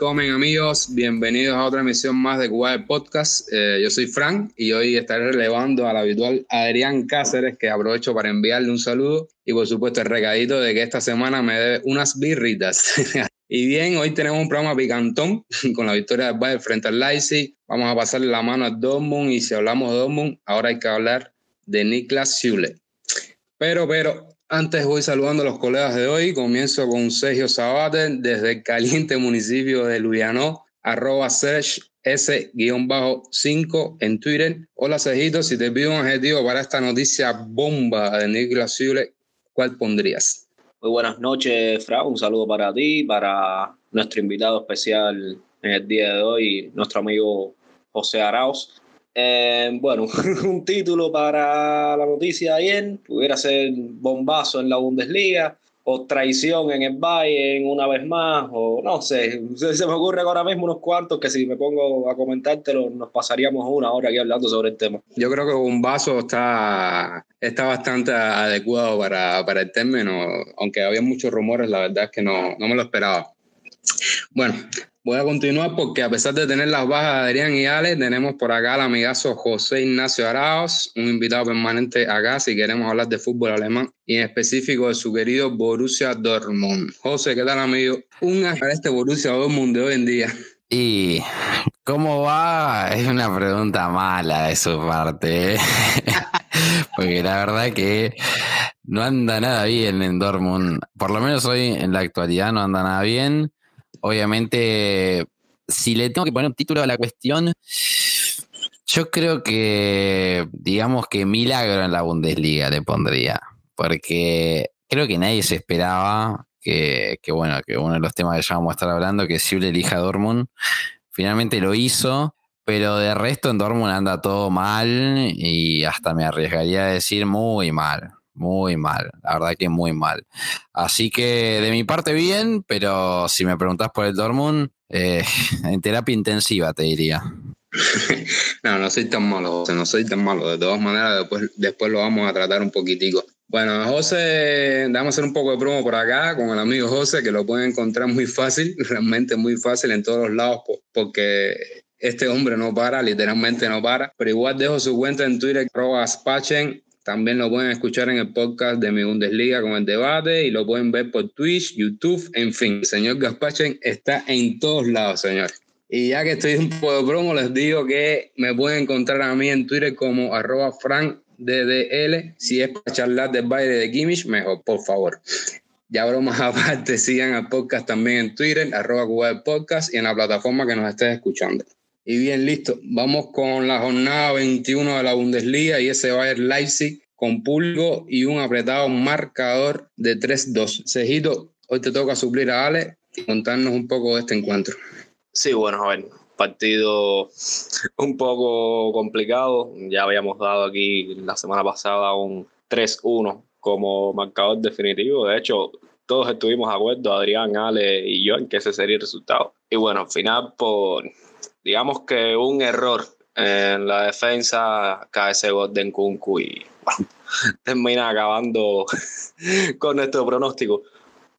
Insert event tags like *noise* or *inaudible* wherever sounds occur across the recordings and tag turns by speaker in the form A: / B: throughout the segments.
A: Willkommen amigos, bienvenidos a otra emisión más de Cuba Podcast. Eh, yo soy Frank y hoy estaré relevando al habitual Adrián Cáceres, que aprovecho para enviarle un saludo y por supuesto el recadito de que esta semana me debe unas birritas. *laughs* y bien, hoy tenemos un programa picantón *laughs* con la victoria del Bayern frente al Leipzig. Vamos a pasarle la mano a Dortmund y si hablamos de Dortmund, ahora hay que hablar de Niklas Schule. Pero, pero, antes voy saludando a los colegas de hoy. Comienzo con Sergio Sabate desde el caliente municipio de Luyano, arroba Serge S-5 en Twitter. Hola Sergito, si te pido un objetivo para esta noticia bomba de Niklas Zule, ¿cuál pondrías?
B: Muy buenas noches, Fra. Un saludo para ti, para nuestro invitado especial en el día de hoy, nuestro amigo José Arauz. Eh, bueno, *laughs* un título para la noticia de ayer pudiera ser bombazo en la Bundesliga o traición en el Bayern una vez más, o no sé, se me ocurre ahora mismo unos cuartos que si me pongo a comentártelo nos pasaríamos una hora aquí hablando sobre el tema.
A: Yo creo que bombazo está, está bastante adecuado para, para el término, aunque había muchos rumores, la verdad es que no, no me lo esperaba. Bueno, Voy a continuar porque a pesar de tener las bajas de Adrián y Ale, tenemos por acá al amigazo José Ignacio Araos, un invitado permanente acá si queremos hablar de fútbol alemán y en específico de su querido Borussia Dortmund. José, ¿qué tal amigo? Un para este Borussia Dortmund de hoy en día.
C: Y ¿cómo va? Es una pregunta mala de su parte. ¿eh? *laughs* porque la verdad que no anda nada bien en Dortmund. Por lo menos hoy en la actualidad no anda nada bien obviamente, si le tengo que poner un título a la cuestión, yo creo que, digamos que milagro en la Bundesliga le pondría, porque creo que nadie se esperaba que, bueno, que uno de los temas que ya vamos a estar hablando, que Sible elija a Dortmund, finalmente lo hizo, pero de resto en Dortmund anda todo mal y hasta me arriesgaría a decir muy mal. Muy mal, la verdad que muy mal. Así que de mi parte bien, pero si me preguntas por el Dortmund, eh, *laughs* en terapia intensiva te diría. *laughs*
A: no, no soy tan malo, no soy tan malo. De todas maneras, después, después lo vamos a tratar un poquitico. Bueno, José, vamos a hacer un poco de promo por acá con el amigo José, que lo pueden encontrar muy fácil, *laughs* realmente muy fácil en todos los lados, porque este hombre no para, literalmente no para. Pero igual dejo su cuenta en Twitter, arroba también lo pueden escuchar en el podcast de mi Bundesliga con el debate y lo pueden ver por Twitch, YouTube, en fin. El señor Gaspachen está en todos lados, señor. Y ya que estoy un poco de promo, les digo que me pueden encontrar a mí en Twitter como arroba frankddl. Si es para charlar del baile de Kimmich, mejor, por favor. Ya bromas *laughs* aparte, sigan al podcast también en Twitter, arroba Cuba Podcast y en la plataforma que nos estés escuchando. Y bien, listo. Vamos con la jornada 21 de la Bundesliga y ese ser Leipzig con pulgo y un apretado marcador de 3-2. Cejito, hoy te toca suplir a Ale y contarnos un poco de este encuentro.
B: Sí, bueno, a ver, partido un poco complicado. Ya habíamos dado aquí la semana pasada un 3-1 como marcador definitivo. De hecho, todos estuvimos de acuerdo, Adrián, Ale y yo, en que ese sería el resultado. Y bueno, al final, por digamos que un error en la defensa cae ese Golden Kunku y *laughs* termina acabando *laughs* con nuestro pronóstico.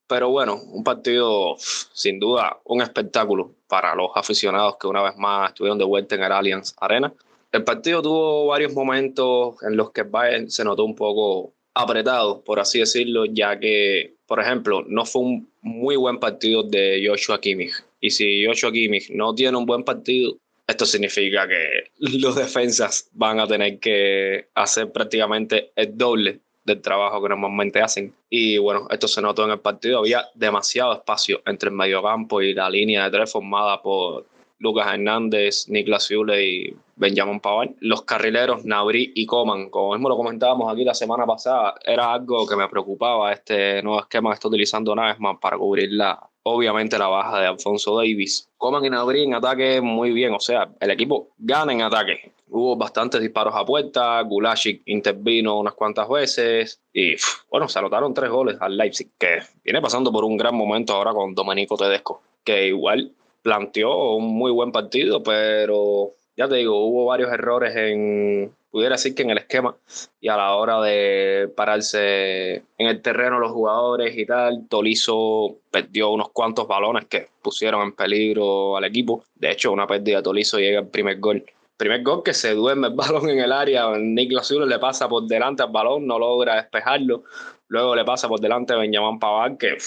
B: Pero bueno, un partido sin duda un espectáculo para los aficionados que una vez más estuvieron de vuelta en el Allianz Arena. El partido tuvo varios momentos en los que Bayern se notó un poco apretado, por así decirlo, ya que, por ejemplo, no fue un muy buen partido de Joshua Kimmich. Y si Joshua Kimmich no tiene un buen partido, esto significa que *laughs* los defensas van a tener que hacer prácticamente el doble del trabajo que normalmente hacen. Y bueno, esto se notó en el partido. Había demasiado espacio entre el mediocampo y la línea de tres formada por Lucas Hernández, Niklas Zule y Benjamin Pavard. Los carrileros Nabri y Coman, como mismo lo comentábamos aquí la semana pasada, era algo que me preocupaba este nuevo esquema que está utilizando más para cubrir la, obviamente la baja de Alfonso Davis. Coman y Nabri en ataque muy bien, o sea, el equipo gana en ataque. Hubo bastantes disparos a puerta, Gulashik intervino unas cuantas veces y bueno, se anotaron tres goles al Leipzig, que viene pasando por un gran momento ahora con Domenico Tedesco, que igual planteó un muy buen partido, pero ya te digo, hubo varios errores en, pudiera decir que en el esquema y a la hora de pararse en el terreno los jugadores y tal, Tolizo perdió unos cuantos balones que pusieron en peligro al equipo. De hecho, una pérdida de Tolizo llega el primer gol. Primer gol que se duerme el *laughs* balón en el área, Niklas Zulo le pasa por delante al balón, no logra despejarlo. Luego le pasa por delante a Benjamin Pavard, que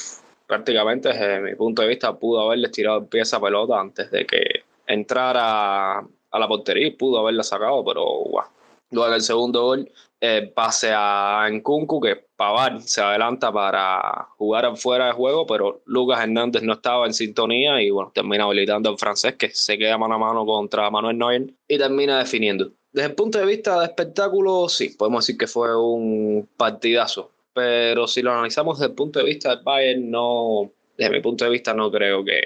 B: prácticamente desde mi punto de vista pudo haberle tirado el pie esa pelota antes de que entrara a la portería y pudo haberla sacado, pero guau. Luego el segundo gol, eh, pase a Nkunku, que Pavar se adelanta para jugar fuera de juego, pero Lucas Hernández no estaba en sintonía y bueno, termina habilitando al francés que se queda mano a mano contra Manuel Neuer y termina definiendo. Desde el punto de vista de espectáculo, sí, podemos decir que fue un partidazo, pero si lo analizamos desde el punto de vista del Bayern, no, desde mi punto de vista no creo que,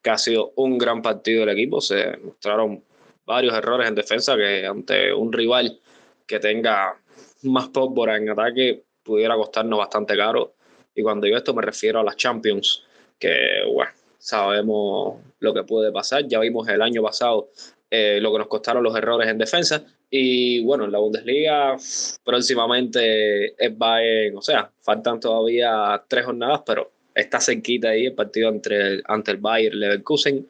B: que ha sido un gran partido del equipo, se mostraron varios errores en defensa que ante un rival que tenga más pólvora en ataque pudiera costarnos bastante caro. Y cuando yo esto me refiero a las Champions, que bueno, sabemos lo que puede pasar. Ya vimos el año pasado eh, lo que nos costaron los errores en defensa. Y bueno, en la Bundesliga próximamente es Bayern, o sea, faltan todavía tres jornadas, pero está cerquita ahí el partido entre, ante el Bayern Leverkusen,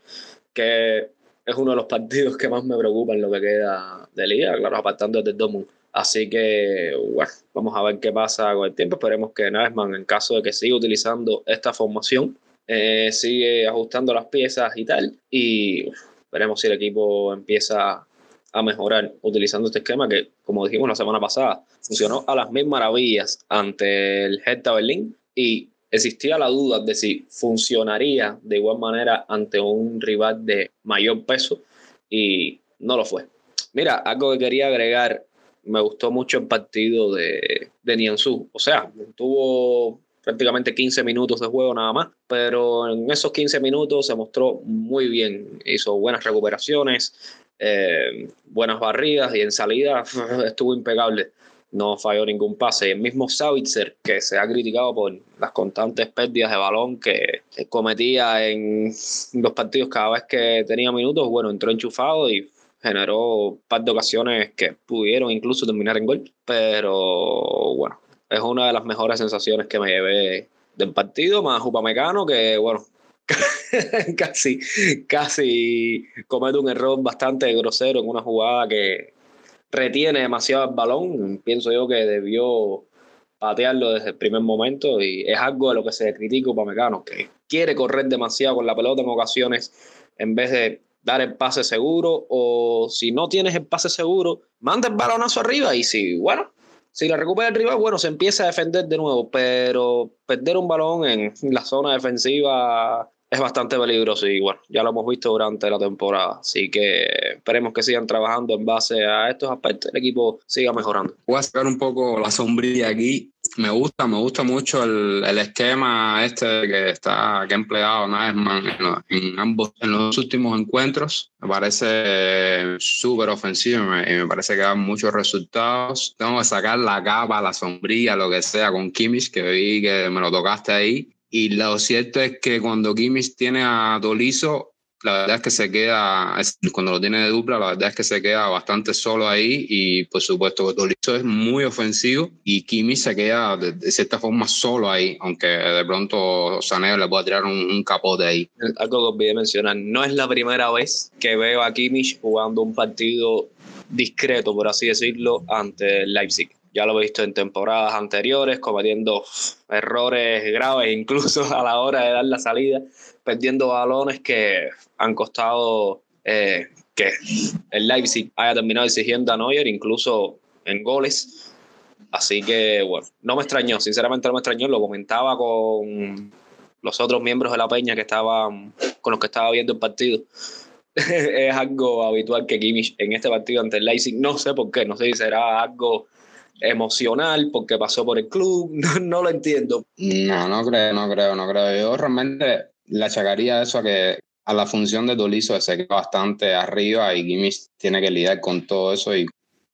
B: que es uno de los partidos que más me preocupa en lo que queda de liga, claro, apartando desde Dortmund. Así que, bueno, vamos a ver qué pasa con el tiempo. Esperemos que Nagelsmann, en caso de que siga utilizando esta formación, eh, sigue ajustando las piezas y tal. Y veremos si el equipo empieza a mejorar utilizando este esquema que, como dijimos la semana pasada, funcionó a las mil maravillas ante el Hertha Berlín y existía la duda de si funcionaría de igual manera ante un rival de mayor peso y no lo fue. Mira, algo que quería agregar, me gustó mucho el partido de, de o sea, tuvo prácticamente 15 minutos de juego nada más, pero en esos 15 minutos se mostró muy bien, hizo buenas recuperaciones, eh, buenas barridas y en salida *laughs* estuvo impecable no falló ningún pase. El mismo Savitzer, que se ha criticado por las constantes pérdidas de balón que cometía en los partidos cada vez que tenía minutos, bueno, entró enchufado y generó un par de ocasiones que pudieron incluso terminar en gol. Pero bueno, es una de las mejores sensaciones que me llevé del partido, más Upamecano, que bueno, *laughs* casi, casi comete un error bastante grosero en una jugada que retiene demasiado el balón. Pienso yo que debió patearlo desde el primer momento y es algo de lo que se critica para Mecano, que quiere correr demasiado con la pelota en ocasiones en vez de dar el pase seguro o si no tienes el pase seguro, manda el balonazo arriba y si, bueno, si la recupera el rival, bueno, se empieza a defender de nuevo, pero perder un balón en la zona defensiva es bastante peligroso y bueno, ya lo hemos visto durante la temporada. Así que esperemos que sigan trabajando en base a estos aspectos, el equipo siga mejorando.
A: Voy a sacar un poco la sombrilla aquí. Me gusta, me gusta mucho el, el esquema este que está que ha empleado Naesman en, en, ambos, en los últimos encuentros. Me parece súper ofensivo y me, parece que da muchos resultados. Tengo que sacar la capa, la sombrilla, lo que sea con Kimmich, que vi que me lo tocaste ahí y lo cierto es que cuando Kimmich tiene a Dolizo, la verdad es que se queda, cuando lo tiene de dupla, la verdad es que se queda bastante solo ahí y por supuesto Dolizo es muy ofensivo y Kimmich se queda de, cierta forma solo ahí, aunque de pronto Sané le pueda tirar un, capote ahí.
B: Algo que olvidé mencionar, no es la primera vez que veo a Kimmich jugando un partido discreto, por así decirlo, ante Leipzig ya lo he visto en temporadas anteriores, cometiendo errores graves *laughs* incluso a la hora de dar la salida, perdiendo balones que han costado eh, que el Leipzig haya terminado exigiendo a Neuer, incluso en goles. Así que, bueno, no me extrañó, sinceramente no me extrañó, lo comentaba con los otros miembros de la peña que estaban, con los que estaba viendo el partido. *laughs* es algo habitual que Kimmich en este partido ante el Leipzig, no sé por qué, no sé si será algo emocional porque pasó por el club, *laughs* no, lo entiendo.
A: No, no creo, no creo, no creo. Yo realmente le achacaría eso a que a la función de Dolizo se queda bastante arriba y Gimmich tiene que lidiar con todo eso y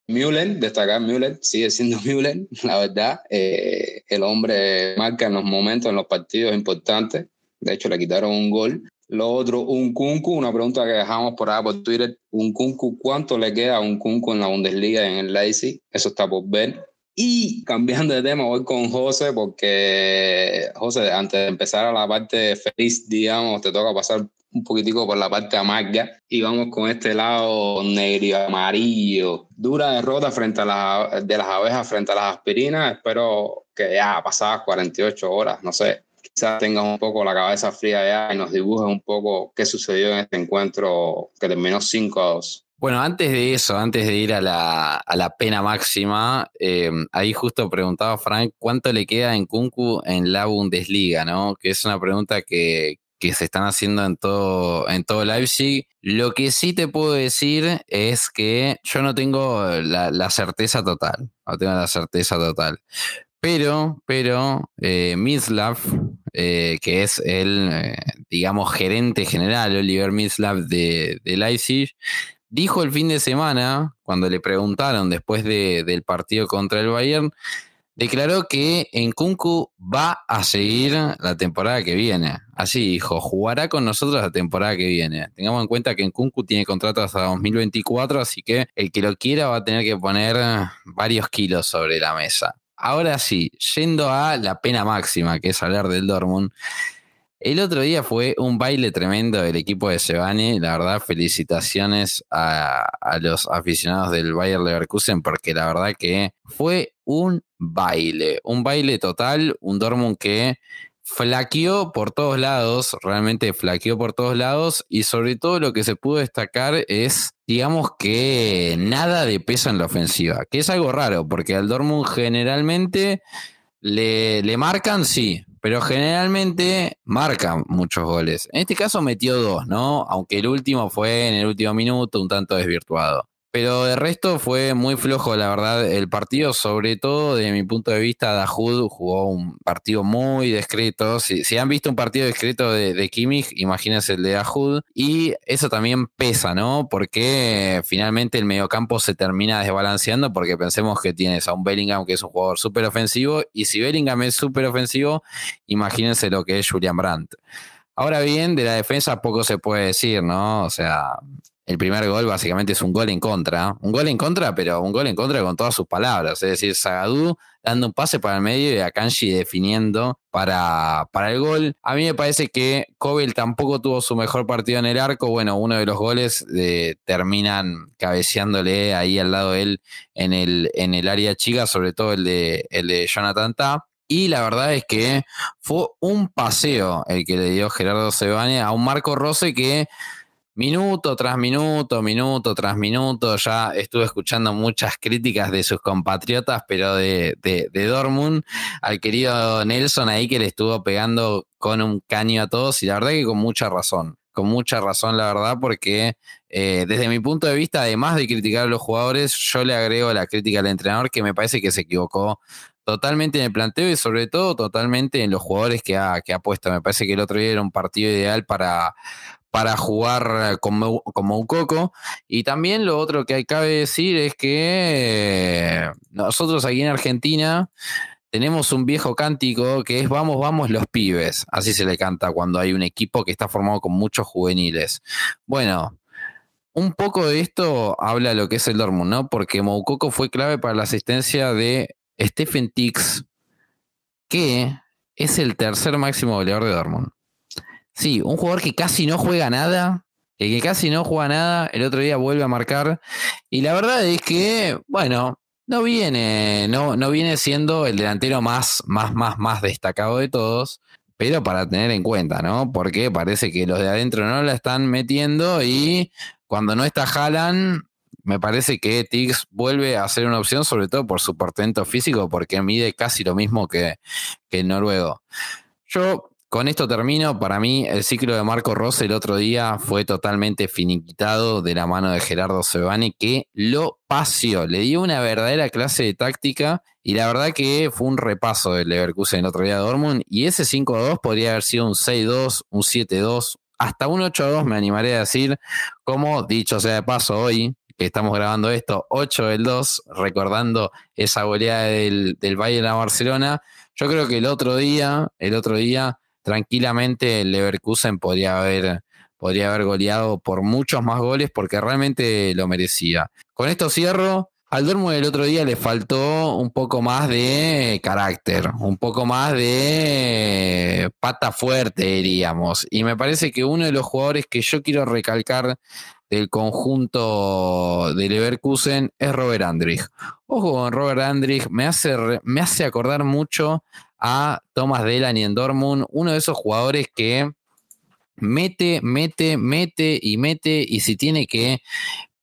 A: Müller, destacar Müller, sigue siendo *laughs* Müller, la verdad. Eh, el hombre marca en los momentos, en los partidos importantes. De hecho, le quitaron un gol Lo otro, un Kunku, una pregunta que dejamos por ahí por Twitter. Un Kunku, ¿cuánto le queda a un Kunku en la Bundesliga y en el Leipzig? Eso está por ver. Y cambiando de tema, voy con José porque, José, antes de empezar a la parte feliz, digamos, te toca pasar un poquitico por la parte amarga y vamos con este lado negro amarillo. Dura derrota frente a las, de las abejas frente a las aspirinas. Espero que ya pasadas 48 horas, no sé, quizás tengas un poco la cabeza fría ya y nos dibujes un poco qué sucedió en este encuentro que terminó 5 a 2.
C: Bueno, antes de eso, antes de ir a la, a la pena máxima, eh, ahí justo preguntaba Frank cuánto le queda en Kunku en la Bundesliga, ¿no? Que es una pregunta que, que se están haciendo en todo, en todo Leipzig. Lo que sí te puedo decir es que yo no tengo la, certeza total, no tengo la certeza total. Pero, pero, eh, Mislav, eh, que es el, eh, digamos, gerente general, Oliver Mislav de, de dijo el fin de semana, cuando le preguntaron después del partido contra el Bayern, declaró que en Kunku va a seguir la temporada que viene. Así dijo, jugará con nosotros la temporada que viene. Tengamos en cuenta que en Kunku tiene contrato hasta 2024, así que el que lo quiera va a tener que poner varios kilos sobre la mesa. Ahora sí, yendo a la pena máxima, que es hablar del Dortmund. El otro día fue un baile tremendo del equipo de Sebani. La verdad, felicitaciones a, los aficionados del Bayer Leverkusen porque la verdad que fue un baile, un baile total, un Dortmund que flaqueó por todos lados, realmente flaqueó por todos lados y sobre todo lo que se pudo destacar es, digamos que nada de peso en la ofensiva, que es algo raro porque al Dortmund generalmente le, le marcan, sí, pero generalmente marca muchos goles. En este caso metió dos, ¿no? Aunque el último fue en el último minuto un tanto desvirtuado. Pero de resto fue muy flojo, la verdad, el partido, sobre todo desde mi punto de vista, Dahoud jugó un partido muy discreto. Si, han visto un partido discreto de, de Kimmich, imagínense el de Dahoud. Y eso también pesa, ¿no? Porque finalmente el mediocampo se termina desbalanceando porque pensemos que tienes a un Bellingham que es un jugador súper ofensivo y si Bellingham es súper ofensivo, imagínense lo que es Julian Brandt. Ahora bien, de la defensa poco se puede decir, ¿no? O sea, el primer gol básicamente es un gol en contra. Un gol en contra, pero un gol en contra con todas sus palabras. Es decir, Zagadou dando un pase para el medio y Akanji definiendo para, para el gol. A mí me parece que Kobel tampoco tuvo su mejor partido en el arco. Bueno, uno de los goles eh, terminan cabeceándole ahí al lado de él en el, en el área chica, sobre todo el de, el de Jonathan Ta. Y la verdad es que fue un paseo el que le dio Gerardo Sebane a un Marco Rose que Minuto tras minuto, minuto tras minuto, ya estuve escuchando muchas críticas de sus compatriotas, pero de, de, Dortmund, al querido Nelson ahí que le estuvo pegando con un caño a todos y la verdad que con mucha razón, con mucha razón la verdad, porque eh, desde mi punto de vista, además de criticar a los jugadores, yo le agrego la crítica al entrenador que me parece que se equivocó totalmente en el planteo y sobre todo totalmente en los jugadores que ha, que ha puesto. Me parece que el otro día era un partido ideal para, para jugar como, como un coco. Y también lo otro que cabe decir es que nosotros aquí en Argentina tenemos un viejo cántico que es vamos, vamos los pibes. Así se le canta cuando hay un equipo que está formado con muchos juveniles. Bueno, un poco de esto habla lo que es el Dortmund, ¿no? Porque Moukoko fue clave para la asistencia de Stephen Tix, que es el tercer máximo goleador de Dortmund. Sí, un jugador que casi no juega nada, que casi no juega nada, el otro día vuelve a marcar. Y la verdad es que, bueno, no viene, no, no viene siendo el delantero más, más, más, más destacado de todos, pero para tener en cuenta, ¿no? Porque parece que los de adentro no la están metiendo y cuando no está Haaland, me parece que Tiggs vuelve a ser una opción, sobre todo por su portento físico, porque mide casi lo mismo que, que el noruego. Yo con esto termino. Para mí, el ciclo de Marco Rose el otro día fue totalmente finiquitado de la mano de Gerardo Sebane, que lo paseó. Le dio una verdadera clase de táctica y la verdad que fue un repaso del Leverkusen el otro día de Dortmund. Y ese 5-2 podría haber sido un 6-2, un 7-2, hasta un 8-2, me animaré a decir. Como dicho sea de paso, hoy que estamos grabando esto, 8 del 2, recordando esa goleada del, del Bayern a Barcelona. Yo creo que el otro día, el otro día tranquilamente el Leverkusen podría haber, podría haber goleado por muchos más goles porque realmente lo merecía. Con esto cierro. Al Dortmund el otro día le faltó un poco más de carácter, un poco más de pata fuerte, diríamos. Y me parece que uno de los jugadores que yo quiero recalcar del conjunto de Leverkusen es Robert Andrich. Ojo Robert Andrich, me hace, me hace acordar mucho a Thomas Delaney en Dortmund, uno de esos jugadores que mete, mete, mete y mete, y si tiene que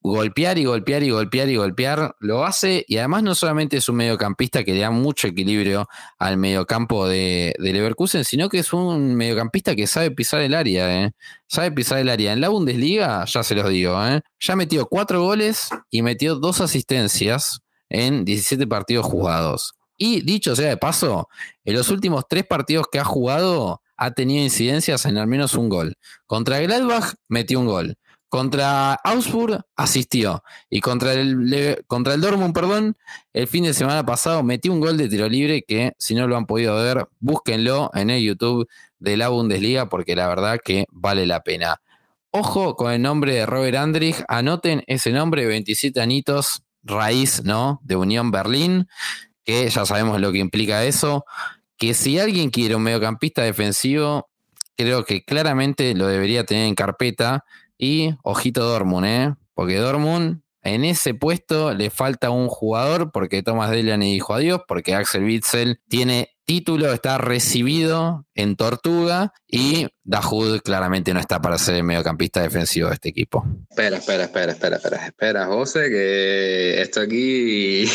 C: golpear y golpear y golpear y golpear, lo hace y además no solamente es un mediocampista que le da mucho equilibrio al mediocampo de, de Leverkusen, sino que es un mediocampista que sabe pisar el área, ¿eh? sabe pisar el área. En la Bundesliga, ya se los digo, ¿eh? ya metió cuatro goles y metió dos asistencias en 17 partidos jugados. Y dicho sea de paso, en los últimos tres partidos que ha jugado ha tenido incidencias en al menos un gol. Contra Gladbach metió un gol. Contra Augsburg asistió. Y contra el, contra el Dortmund, perdón, el fin de semana pasado metió un gol de tiro libre que, si no lo han podido ver, búsquenlo en el YouTube de la Bundesliga porque la verdad que vale la pena. Ojo con el nombre de Robert Andrich. Anoten ese nombre, 27 anitos, raíz, ¿no? De Unión Berlín, que ya sabemos lo que implica eso. Que si alguien quiere un mediocampista defensivo, creo que claramente lo debería tener en carpeta y ojito Dortmund, ¿eh? Porque Dortmund en ese puesto le falta un jugador porque Thomas Delaney dijo adiós, porque Axel Witzel tiene título, está recibido en Tortuga y Dahoud claramente no está para ser el mediocampista defensivo de este equipo.
A: Espera, espera, espera, espera, espera, espera, José, que esto aquí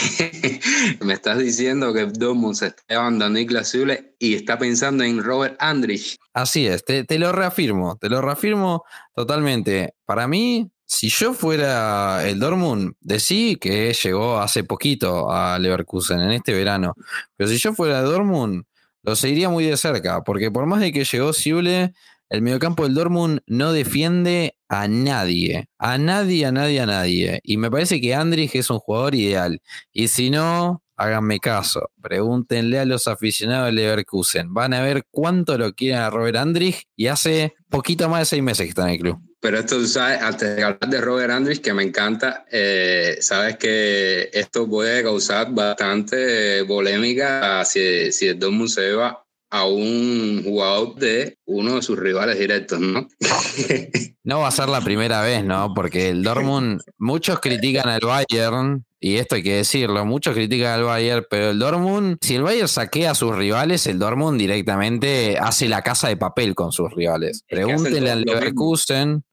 A: *laughs* me estás diciendo que Dortmund se está Niklas Zule y está pensando en Robert Andrich.
C: Así es, te, te lo reafirmo, te lo reafirmo totalmente. Para mí, si yo fuera el Dortmund, decí que llegó hace poquito a Leverkusen en este verano. Pero si yo fuera el Dortmund, lo seguiría muy de cerca, porque por más de que llegó Sible, el mediocampo del Dortmund no defiende a nadie, a nadie, a nadie, a nadie. Y me parece que Andrich es un jugador ideal. Y si no, háganme caso, pregúntenle a los aficionados de Leverkusen. Van a ver cuánto lo quieren a Robert Andrich y hace poquito más de seis meses que está en el club.
A: Pero esto, sabes, antes de hablar de Robert Andrich, que me encanta, eh, sabes que esto puede causar bastante polémica si, si el Dortmund se va a un jugador de uno de sus rivales directos, ¿no? *laughs*
C: no va a ser la primera vez, ¿no? Porque el Dortmund, muchos critican al Bayern, y esto hay que decirlo, muchos critican al Bayern, pero el Dortmund, si el Bayern saquea a sus rivales, el Dortmund directamente hace la casa de papel con sus rivales. Pregúntenle al Leverkusen.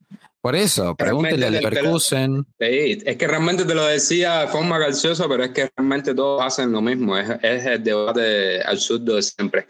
C: Por eso, pregúntele al Leverkusen.
A: Sí, es que realmente te lo decía de forma graciosa, pero es que realmente todos hacen lo mismo. Es, es el debate absurdo de siempre.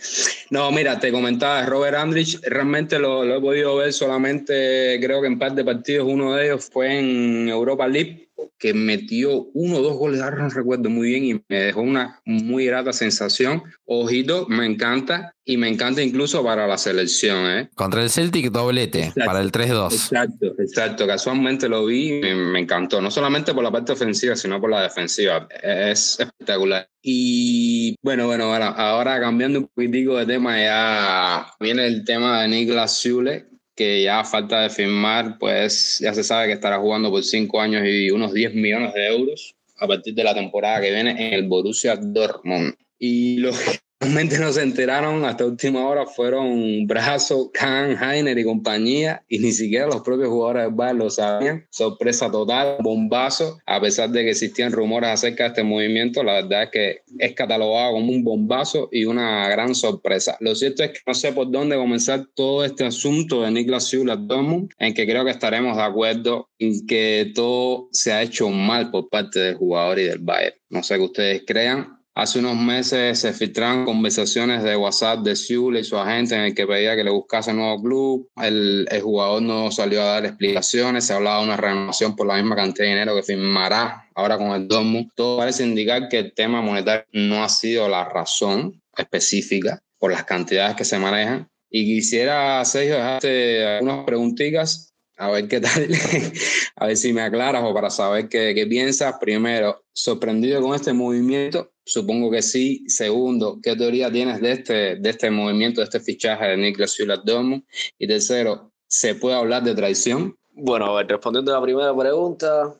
A: No, mira, te comentaba Robert Andrich, realmente lo, lo, he podido ver solamente, creo que en par de partidos, uno de ellos fue en Europa League que metió uno o dos goles, ahora no recuerdo muy bien, y me dejó una muy grata sensación. Ojito, me encanta, y me encanta incluso para la selección. ¿eh?
C: Contra el Celtic doblete, para el 3-2.
A: Exacto, exacto. Casualmente lo vi y me, me, encantó, no solamente por la parte ofensiva, sino por la defensiva. Es espectacular. Y bueno, bueno, bueno ahora cambiando un poquitico de tema, ya viene el tema de Niklas Zule, que ya falta de firmar, pues ya se sabe que estará jugando por cinco años y unos 10 millones de euros a partir de la temporada que viene en el Borussia Dortmund. Y lo que realmente no se enteraron hasta última hora fueron Brazo, Kahn, Heiner y compañía, y ni siquiera los propios jugadores del Bayern lo sabían. Sorpresa total, bombazo, a pesar de que existían rumores acerca de este movimiento, la verdad es que es catalogado como un bombazo y una gran sorpresa. Lo cierto es que no sé por dónde comenzar todo este asunto de Niklas Süle Dortmund, en que creo que estaremos de acuerdo en que todo se ha hecho mal por parte del jugador y del Bayern. No sé qué ustedes crean, Hace unos meses se filtraron conversaciones de WhatsApp de Siule y su agente en el que pedía que le buscase un nuevo club. El, el, jugador no salió a dar explicaciones. Se hablaba de una renovación por la misma cantidad de dinero que firmará ahora con el Dortmund. Todo parece indicar que el tema monetario no ha sido la razón específica por las cantidades que se manejan. Y quisiera, Sergio, dejarte algunas preguntitas a ver qué tal, *laughs* a ver si me aclaras o para saber qué, qué, piensas. Primero, sorprendido con este movimiento, supongo que sí. Segundo, ¿qué teoría tienes de este, de este movimiento, de este fichaje de Niklas Dortmund? Y tercero, ¿se puede hablar de traición?
B: Bueno, a ver, respondiendo a la primera pregunta,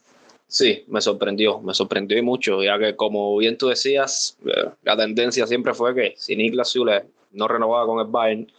B: sí, me sorprendió, me sorprendió y mucho, ya que como bien tú decías, eh, la tendencia siempre fue que si Niklas Süle no renovaba con el Bayern,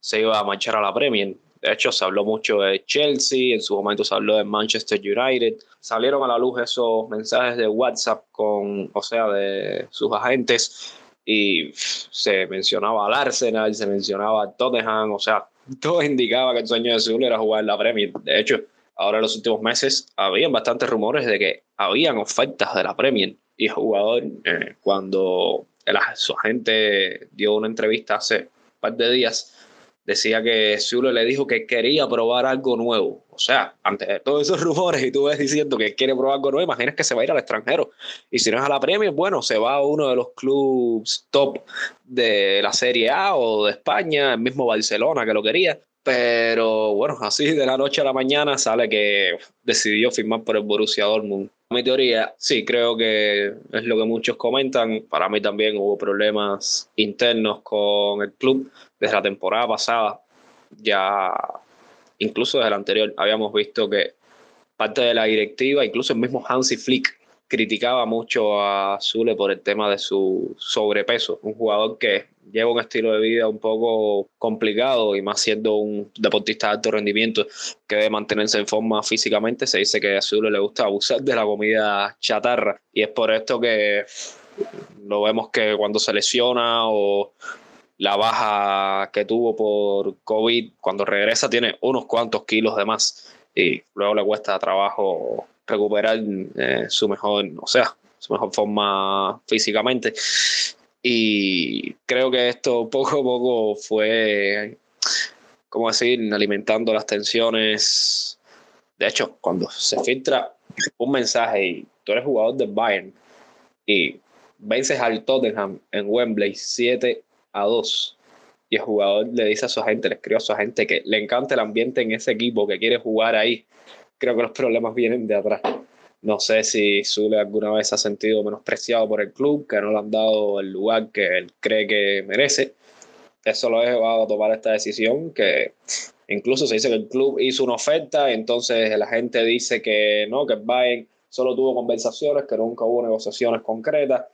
B: se iba a marchar a la Premier de hecho, se habló mucho de Chelsea, en su momento se habló de Manchester United. Salieron a la luz esos mensajes de WhatsApp con, o sea, de sus agentes y se mencionaba al Arsenal, se mencionaba al Tottenham, o sea, todo indicaba que el sueño de Zul era jugar en la Premier. De hecho, ahora en los últimos meses habían bastantes rumores de que habían ofertas de la Premier y el jugador, eh, cuando su agente dio una entrevista hace un par de días, decía que Zule le dijo que quería probar algo nuevo. O sea, ante todos esos rumores y tú ves diciendo que quiere probar algo nuevo, imaginas que se va a ir al extranjero. Y si no es a la Premier, bueno, se va a uno de los clubes top de la Serie A o de España, el mismo Barcelona que lo quería. Pero bueno, así de la noche a la mañana sale que decidió firmar por el Borussia Dortmund. Mi teoría, sí, creo que es lo que muchos comentan. Para mí también hubo problemas internos con el club desde la temporada pasada. Ya, incluso desde la anterior, habíamos visto que parte de la directiva, incluso el mismo Hansi Flick, criticaba mucho a Zule por el tema de su sobrepeso. Un jugador que lleva un estilo de vida un poco complicado y más siendo un deportista de alto rendimiento que debe mantenerse en forma físicamente. Se dice que a Zule le gusta abusar de la comida chatarra y es por esto que lo vemos que cuando se lesiona o la baja que tuvo por COVID, cuando regresa tiene unos cuantos kilos de más y luego le cuesta trabajo recuperar eh, su mejor, o sea, su mejor forma físicamente. Y creo que esto *laughs* poco a poco fue, ¿cómo decir?, alimentando las tensiones. De hecho, cuando se filtra un mensaje y tú eres jugador del Bayern y vences al Tottenham en Wembley 7 a 2 y el jugador le dice a su agente, le escribe a su agente que le encanta el ambiente en ese equipo, que quiere jugar ahí creo que los problemas vienen de atrás. No sé si Zule alguna vez ha sentido menospreciado por el club, que no le han dado el lugar que él cree que merece. Eso lo ha llevado a tomar esta decisión, que incluso se dice que el club hizo una oferta, entonces la gente dice que no, que Bayern solo tuvo conversaciones, que nunca hubo negociaciones concretas.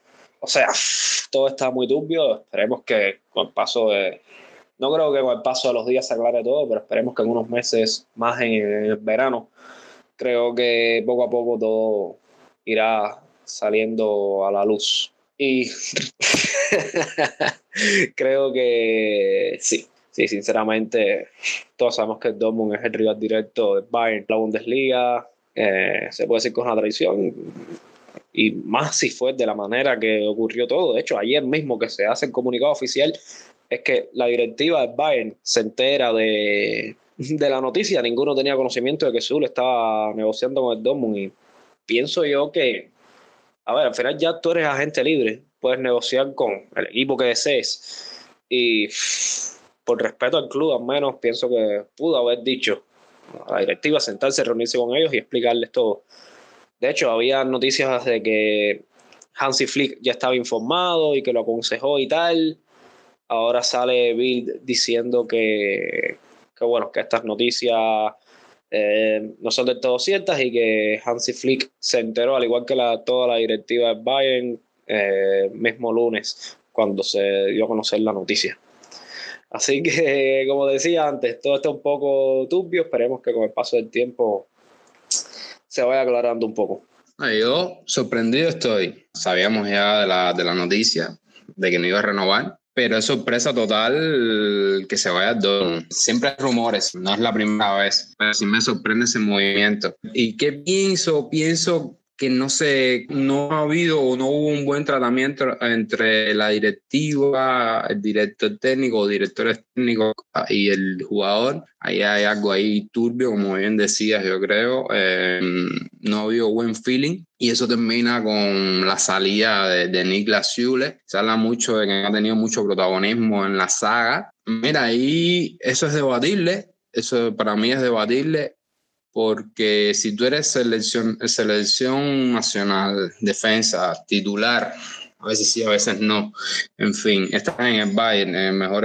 B: O sea, todo está muy turbio. Esperemos que con el paso de, no creo que con el paso de los días se aclare todo, pero esperemos que en unos meses más en el verano, creo que poco a poco todo irá saliendo a la luz. Y *laughs* creo que sí, sí, sinceramente, todos sabemos que el Dortmund es el rival directo del Bayern, la Bundesliga, eh, se puede decir con una traición, y más si fue de la manera que ocurrió todo. De hecho, ayer mismo que se hace el comunicado oficial, es que la directiva de Bayern se entera de, la noticia. Ninguno tenía conocimiento de que Zul estaba negociando con el Dortmund y pienso yo que, a ver, al final ya tú eres agente libre, puedes negociar con el equipo que desees y por respeto al club al menos pienso que pudo haber dicho a la directiva sentarse, reunirse con ellos y explicarles todo. De hecho, había noticias de que Hansi Flick ya estaba informado y que lo aconsejó y tal ahora sale Bill diciendo que, bueno, que estas noticias eh, no son del todo ciertas y que Hansi Flick se enteró, al igual que la, toda la directiva de Bayern, eh, mismo lunes, cuando se dio a conocer la noticia. Así que, *laughs* como decía antes, todo está un poco turbio. Esperemos que con el paso del tiempo se vaya aclarando un poco.
A: Yo sorprendido estoy. Sabíamos ya de la, de la noticia de que no iba a renovar, pero es sorpresa total que se vaya a Siempre hay rumores, no es la primera vez, pero sí me sorprende ese movimiento. ¿Y qué pienso? Pienso que no sé, no ha habido o no hubo un buen tratamiento entre la directiva, el director técnico directores técnicos y el jugador. Ahí hay algo ahí turbio, como bien decías, yo creo. Em, no ha habido buen feeling y eso termina con la salida de, de Niklas. Se habla mucho de que ha tenido mucho protagonismo en la saga. Mira, ahí eso es debatible, eso para mí es debatible porque si tú eres selección, selección nacional, defensa, titular, a veces sí, a veces no. En fin, estás en el Bayern, el mejor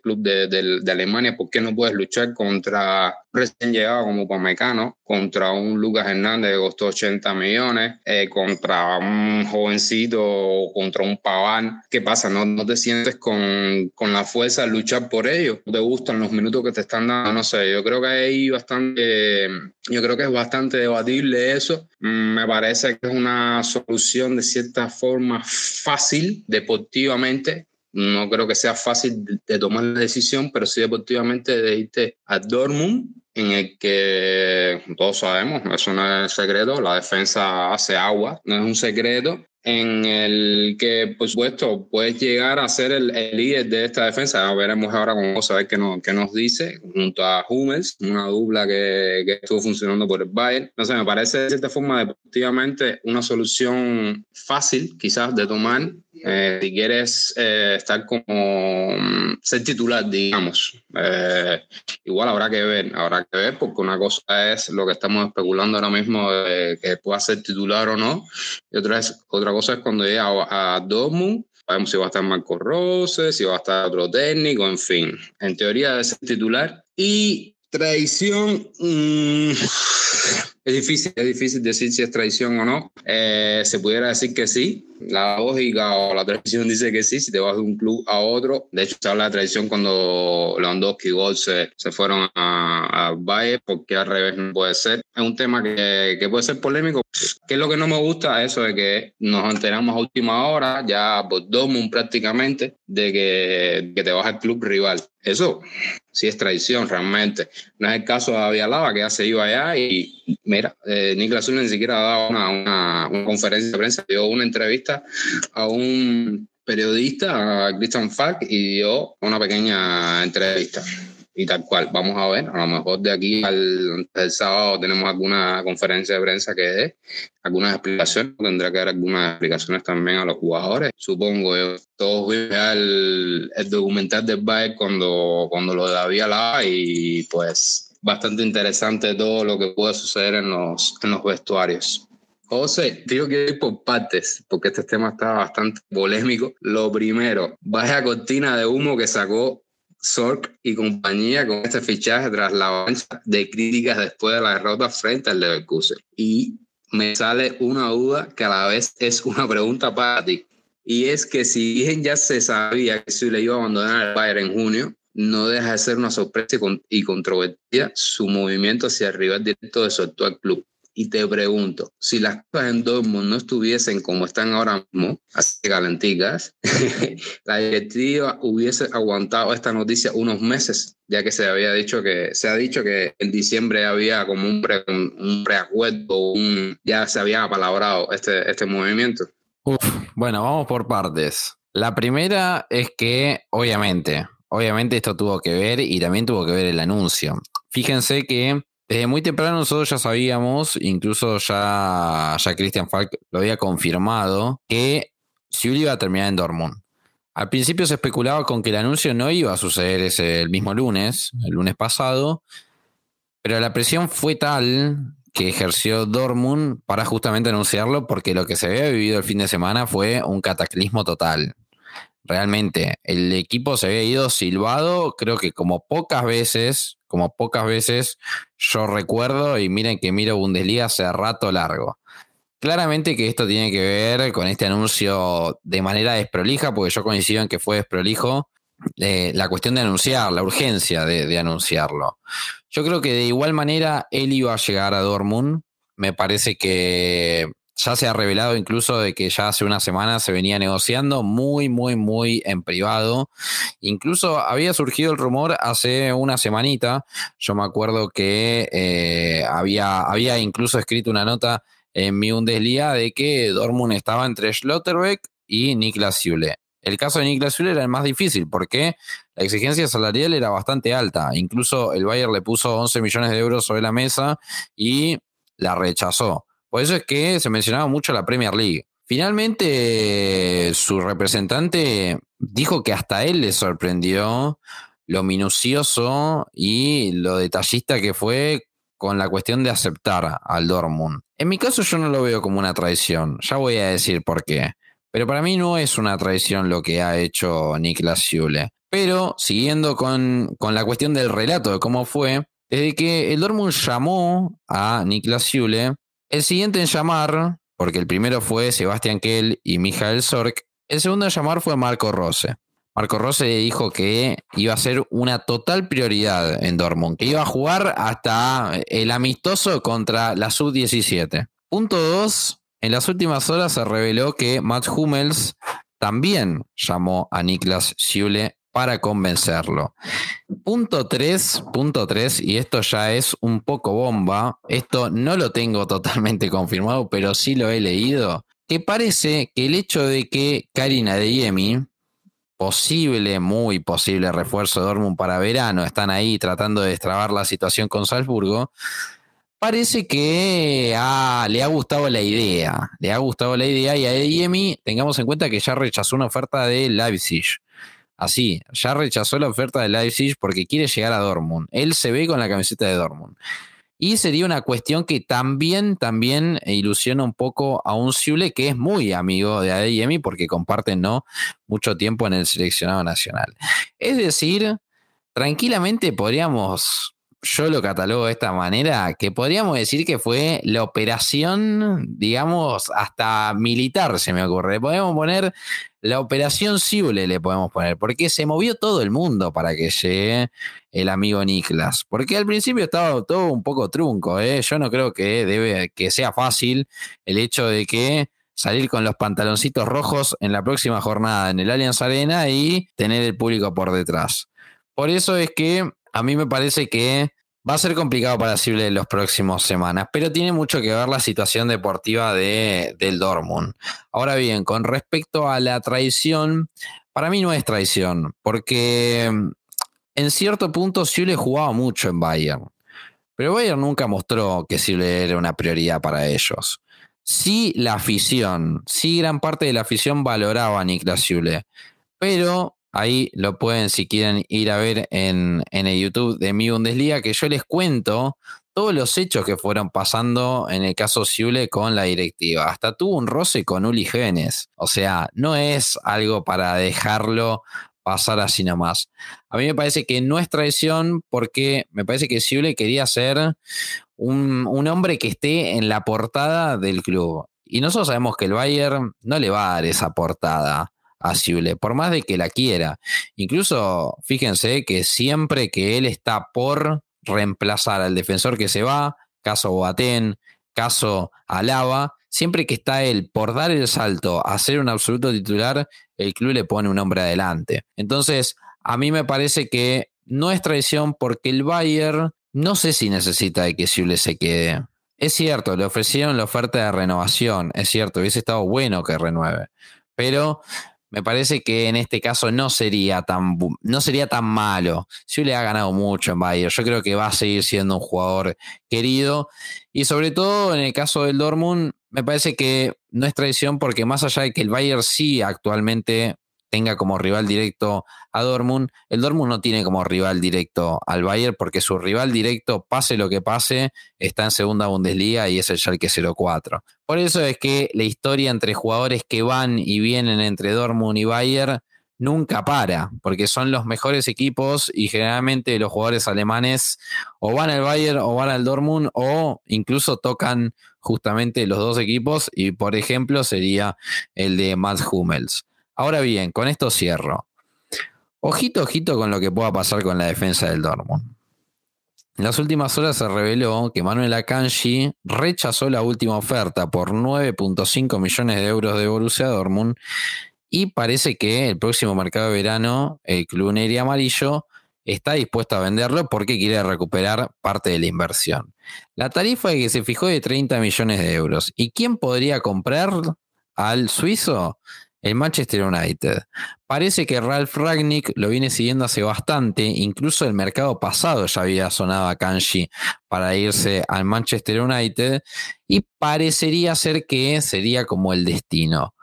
A: club de, de, Alemania, ¿por qué no puedes luchar contra recién llegado como Pamecano, contra un Lucas Hernández que costó 80 millones, eh, contra un jovencito, contra un Paván? ¿Qué pasa? ¿No, no te sientes con, con, la fuerza de luchar por ellos? ¿Te gustan los minutos que te están dando? No sé, yo creo que hay bastante, yo creo que es bastante debatible eso. Mm, me parece que es una solución de cierta forma fácil deportivamente. No creo que sea fácil de tomar la decisión, pero sí deportivamente de irte a Dortmund, en el que todos sabemos, eso no es secreto, la defensa hace agua, no es un secreto, en el que, por supuesto, puedes llegar a ser el, líder de esta defensa. veremos ahora cómo a ver qué, qué nos dice, junto a Hummels, una dupla que, que, estuvo funcionando por el Bayern. No sé, me parece de cierta forma deportivamente una solución fácil, quizás, de tomar eh, si quieres eh, estar como mm, ser titular, digamos. Eh, igual habrá que ver, habrá que ver, porque una cosa es lo que estamos especulando ahora mismo que pueda ser titular o no, y otra, es, otra cosa es cuando llega a, a Dortmund, sabemos si va a estar Marco Rose, si va a estar otro técnico, en fin. En teoría debe ser titular. Y traición, mmm, es difícil, es difícil decir si es traición o no. Eh, se pudiera decir que sí. La lógica o la tradición dice que sí, si te vas de un club a otro. De hecho, se habla de traición cuando Lewandowski y Gol se, se fueron a, a Valle, porque al revés no puede ser. Es un tema que, que, puede ser polémico. ¿Qué es lo que no me gusta? Eso de que nos enteramos a última hora, ya por Dortmund prácticamente, de que, que te vas al club rival. Eso sí es traición realmente. No es el caso de Avialaba, que ya se iba allá y mira, eh, Niklas ni siquiera ha dado una, una, conferencia de prensa, dio una entrevista a un periodista, a Christian Falk, y dio una pequeña entrevista y tal cual. Vamos a ver, a lo mejor de aquí al, sábado tenemos alguna conferencia de prensa que dé algunas explicaciones, tendrá que dar algunas explicaciones también a los jugadores. Supongo, yo, todos vimos el, el, documental del Bayern cuando, cuando lo de David Alaba y pues bastante interesante todo lo que puede suceder en los, en los vestuarios. José, digo que ir por partes, porque este tema está bastante polémico. Lo primero, vaya cortina de humo que sacó Sork y compañía con este fichaje tras la avalancha de críticas después de la derrota frente al Leverkusen. Y me sale una duda que a la vez es una pregunta para ti. Y es que si bien ya se sabía que le iba a abandonar el Bayern en junio, no deja de ser una sorpresa y controvertida su movimiento hacia el rival directo de su actual club. Y te pregunto, si las cosas en Dortmund no estuviesen como están ahora mismo, así calenticas, *laughs* la directiva hubiese aguantado esta noticia unos meses, ya que se había dicho que, se ha dicho que en diciembre había como un, pre, un, preacuerdo, un, ya se había apalabrado este, este movimiento.
C: Bueno, vamos por partes. La primera es que, obviamente, obviamente esto tuvo que ver y también tuvo que ver el anuncio. Fíjense que desde muy temprano nosotros ya sabíamos, incluso ya, ya Christian Falk lo había confirmado, que Siuli iba a terminar en Dortmund. Al principio se especulaba con que el anuncio no iba a suceder ese, el mismo lunes, el lunes pasado, pero la presión fue tal que ejerció Dortmund para justamente anunciarlo porque lo que se había vivido el fin de semana fue un cataclismo total realmente. El equipo se había ido silbado, creo que como pocas veces, como pocas veces yo recuerdo, y miren que miro Bundesliga hace rato largo. Claramente que esto tiene que ver con este anuncio de manera desprolija, porque yo coincido en que fue desprolijo, eh, la cuestión de anunciar, la urgencia de, de anunciarlo. Yo creo que de igual manera él iba a llegar a Dortmund. Me parece que ya se ha revelado incluso de que ya hace una semana se venía negociando muy, muy, muy en privado. Incluso había surgido el rumor hace una semanita. Yo me acuerdo que eh, había, había incluso escrito una nota en mi Bundesliga de que Dortmund estaba entre Schlotterbeck y Niklas Süle. El caso de Niklas Süle era el más difícil porque la exigencia salarial era bastante alta. Incluso el Bayern le puso 11 millones de euros sobre la mesa y la rechazó. Por eso es que se mencionaba mucho la Premier League. Finalmente, su representante dijo que hasta él le sorprendió lo minucioso y lo detallista que fue con la cuestión de aceptar al Dortmund. En mi caso yo no lo veo como una traición, ya voy a decir por qué. Pero para mí no es una traición lo que ha hecho Niklas Schule. Pero siguiendo con, con la cuestión del relato de cómo fue, desde que el Dortmund llamó a Niklas Schule, el siguiente en llamar, porque el primero fue Sebastian Kell y Michael Sork, el segundo en llamar fue Marco Rose. Marco Rose dijo que iba a ser una total prioridad en Dortmund, que iba a jugar hasta el amistoso contra la Sub-17. Punto 2. En las últimas horas se reveló que Matt Hummels también llamó a Niklas Schule para convencerlo. Punto 3, punto 3, y esto ya es un poco bomba, esto no lo tengo *laughs* totalmente confirmado, pero sí lo he leído, que parece que el hecho de que Karina de Yemi, posible, muy posible refuerzo de Dortmund para verano, están ahí tratando de destrabar la situación con Salzburgo, parece que le ha gustado la idea, le ha gustado la idea y a tengamos en cuenta que ya rechazó una oferta de Leipzig. Así, ya rechazó la oferta de Leipzig porque quiere llegar a Dortmund. Él se ve con la camiseta de Dortmund. Y sería una cuestión que también, también ilusiona un poco a un Zule que es muy amigo de Adeyemi porque comparten ¿no? mucho tiempo en el seleccionado nacional. Es decir, tranquilamente podríamos yo lo catalogo de esta manera, que podríamos decir que fue la operación, digamos, hasta militar, se me ocurre. Podemos poner la operación Sible, le podemos poner, porque se movió todo el mundo para que llegue el amigo Niklas. Porque al principio estaba todo un poco trunco, ¿eh? Yo no creo que, debe, que sea fácil el hecho de que salir con los pantaloncitos rojos en la próxima jornada en el Allianz Arena y tener el público por detrás. Por eso es que a mí me parece que va a ser complicado para Sible en las próximas semanas, pero tiene mucho que ver la situación deportiva de, del Dortmund. Ahora bien, con respecto a la traición, para mí no es traición, porque mm, en cierto punto Sible jugaba mucho en Bayern, pero Bayern nunca mostró que Sible era una prioridad para ellos. Sí, la afición, sí, gran parte de la afición valoraba a Niklas Sible, pero Ahí lo pueden, si quieren, ir a ver en, el YouTube de mi Bundesliga, que yo les cuento todos los hechos que fueron pasando en el caso Siule con la directiva. Hasta tuvo un roce con Uli Genes. O sea, no es algo para dejarlo pasar así nomás. A mí me parece que no es traición porque me parece que Siule quería ser un, un hombre que esté en la portada del club. Y nosotros sabemos que el Bayern no le va a dar esa portada a por más de que la quiera. Incluso fíjense que siempre que él está por reemplazar al defensor que se va, caso Boateng, caso Alaba, siempre que está él por dar el salto a ser un absoluto titular, el club le pone un hombre adelante. Entonces, a mí me parece que no es traición porque el Bayern no sé si necesita de que Siule se quede. Es cierto, le ofrecieron la oferta de renovación, es cierto, hubiese estado bueno que renueve, pero me parece que en este caso no sería tan, no sería tan malo. Si le ha ganado mucho en Bayern, yo creo que va a seguir siendo un jugador querido. Y sobre todo en el caso del Dortmund, me parece que no es traición porque más allá de que el Bayern sí actualmente tenga como rival directo a Dortmund. El Dortmund no tiene como rival directo al Bayern porque su rival directo, pase lo que pase, está en segunda Bundesliga y es el Schalke 04. Por eso es que la historia entre jugadores que van y vienen entre Dortmund y Bayern nunca para, porque son los mejores equipos y generalmente los jugadores alemanes o van al Bayern o van al Dortmund o incluso tocan justamente los dos equipos y por ejemplo sería el de Mats Hummels. Ahora bien, con esto cierro. Ojito, ojito con lo que pueda pasar con la defensa del Dortmund. En las últimas horas se reveló que Manuel Akanji rechazó la última oferta por 9.5 millones de euros de Borussia Dortmund y parece que el próximo mercado de verano el Club Neri Amarillo está dispuesto a venderlo porque quiere recuperar parte de la inversión. La tarifa que se fijó de 30 millones de euros. ¿Y quién podría comprar al suizo? El Manchester United. Parece que Ralph Ragnick lo viene siguiendo hace bastante, incluso el mercado pasado ya había sonado a Kanji para irse al Manchester United y parecería ser que sería como el destino.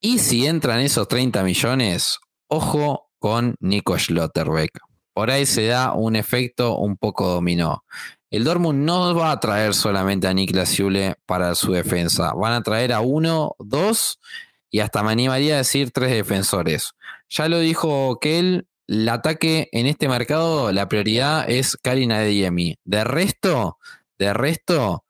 C: Y si entran esos 30 millones, ojo con Nico Schlotterbeck. Por ahí se da un efecto un poco dominó. el Dortmund no va a traer solamente a Niklas Zule para su defensa. Van a traer a uno, dos y hasta me animaría a decir tres defensores. Ya lo dijo Kell, el ataque en este mercado, la prioridad es Karina Diemi. De resto, de resto,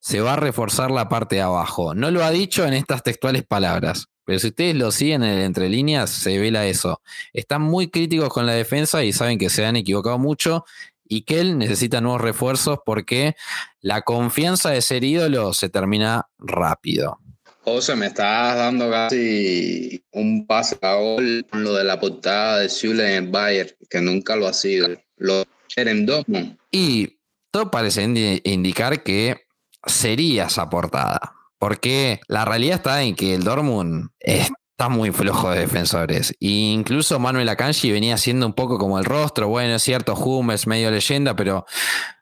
C: se va a reforzar la parte de abajo. No lo ha dicho en estas textuales palabras, pero si ustedes lo siguen en entre líneas, se vela eso. Están muy críticos con la defensa y saben que se han equivocado mucho y que él necesita nuevos refuerzos porque la confianza de ser ídolo se termina rápido.
A: José, me estás dando casi un pase a gol con lo de la portada de Zule en el Bayern, que nunca lo ha sido. Lo en Dortmund.
C: Y todo parece indicar que sería esa portada. Porque la realidad está en que el Dortmund está muy flojo de defensores. E incluso Manuel Akanji venía siendo un poco como el rostro. Bueno, es cierto, Hummels medio leyenda, pero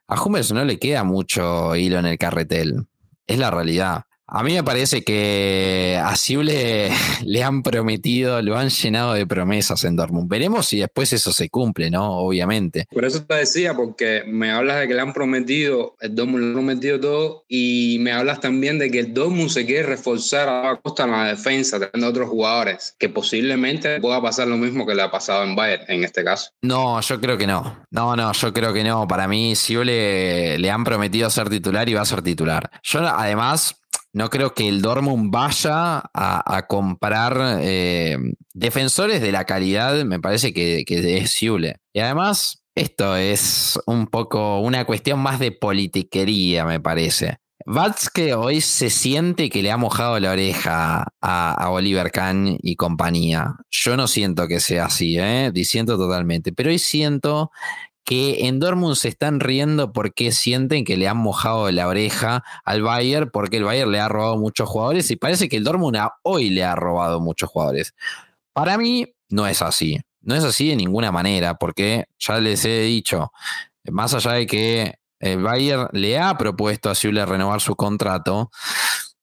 C: a Hummels no le queda mucho hilo en el carretel. Es la realidad. A mí me parece que a Sible *laughs* le han prometido, lo han llenado de promesas en Dortmund. Veremos si después eso se cumple, ¿no? Obviamente.
A: Por eso te decía, porque me hablas de que le han prometido, el Dortmund le ha prometido todo, y me hablas también de que el Dortmund se quiere reforzar a costa en la defensa, teniendo otros jugadores, que posiblemente pueda pasar lo mismo que le ha pasado en Bayern en este caso.
C: No, yo creo que no. No, no, yo creo que no. Para mí, Sible le han prometido ser titular y va a ser titular. Yo, además, no creo que el Dortmund vaya a, comprar eh, defensores de la calidad, me parece que, es Siule. Y además, esto es un poco una cuestión más de politiquería, me parece. que hoy se siente que le ha mojado la oreja a, a, Oliver Kahn y compañía. Yo no siento que sea así, ¿eh? totalmente, pero hoy siento que en Dortmund se están riendo porque sienten que le han mojado la oreja al Bayern, porque el Bayern le ha robado muchos jugadores y parece que el Dortmund hoy le ha robado muchos jugadores. Para mí no es así, no es así de ninguna manera, porque ya les he dicho, más allá de que el Bayern le ha propuesto a Zule renovar su contrato,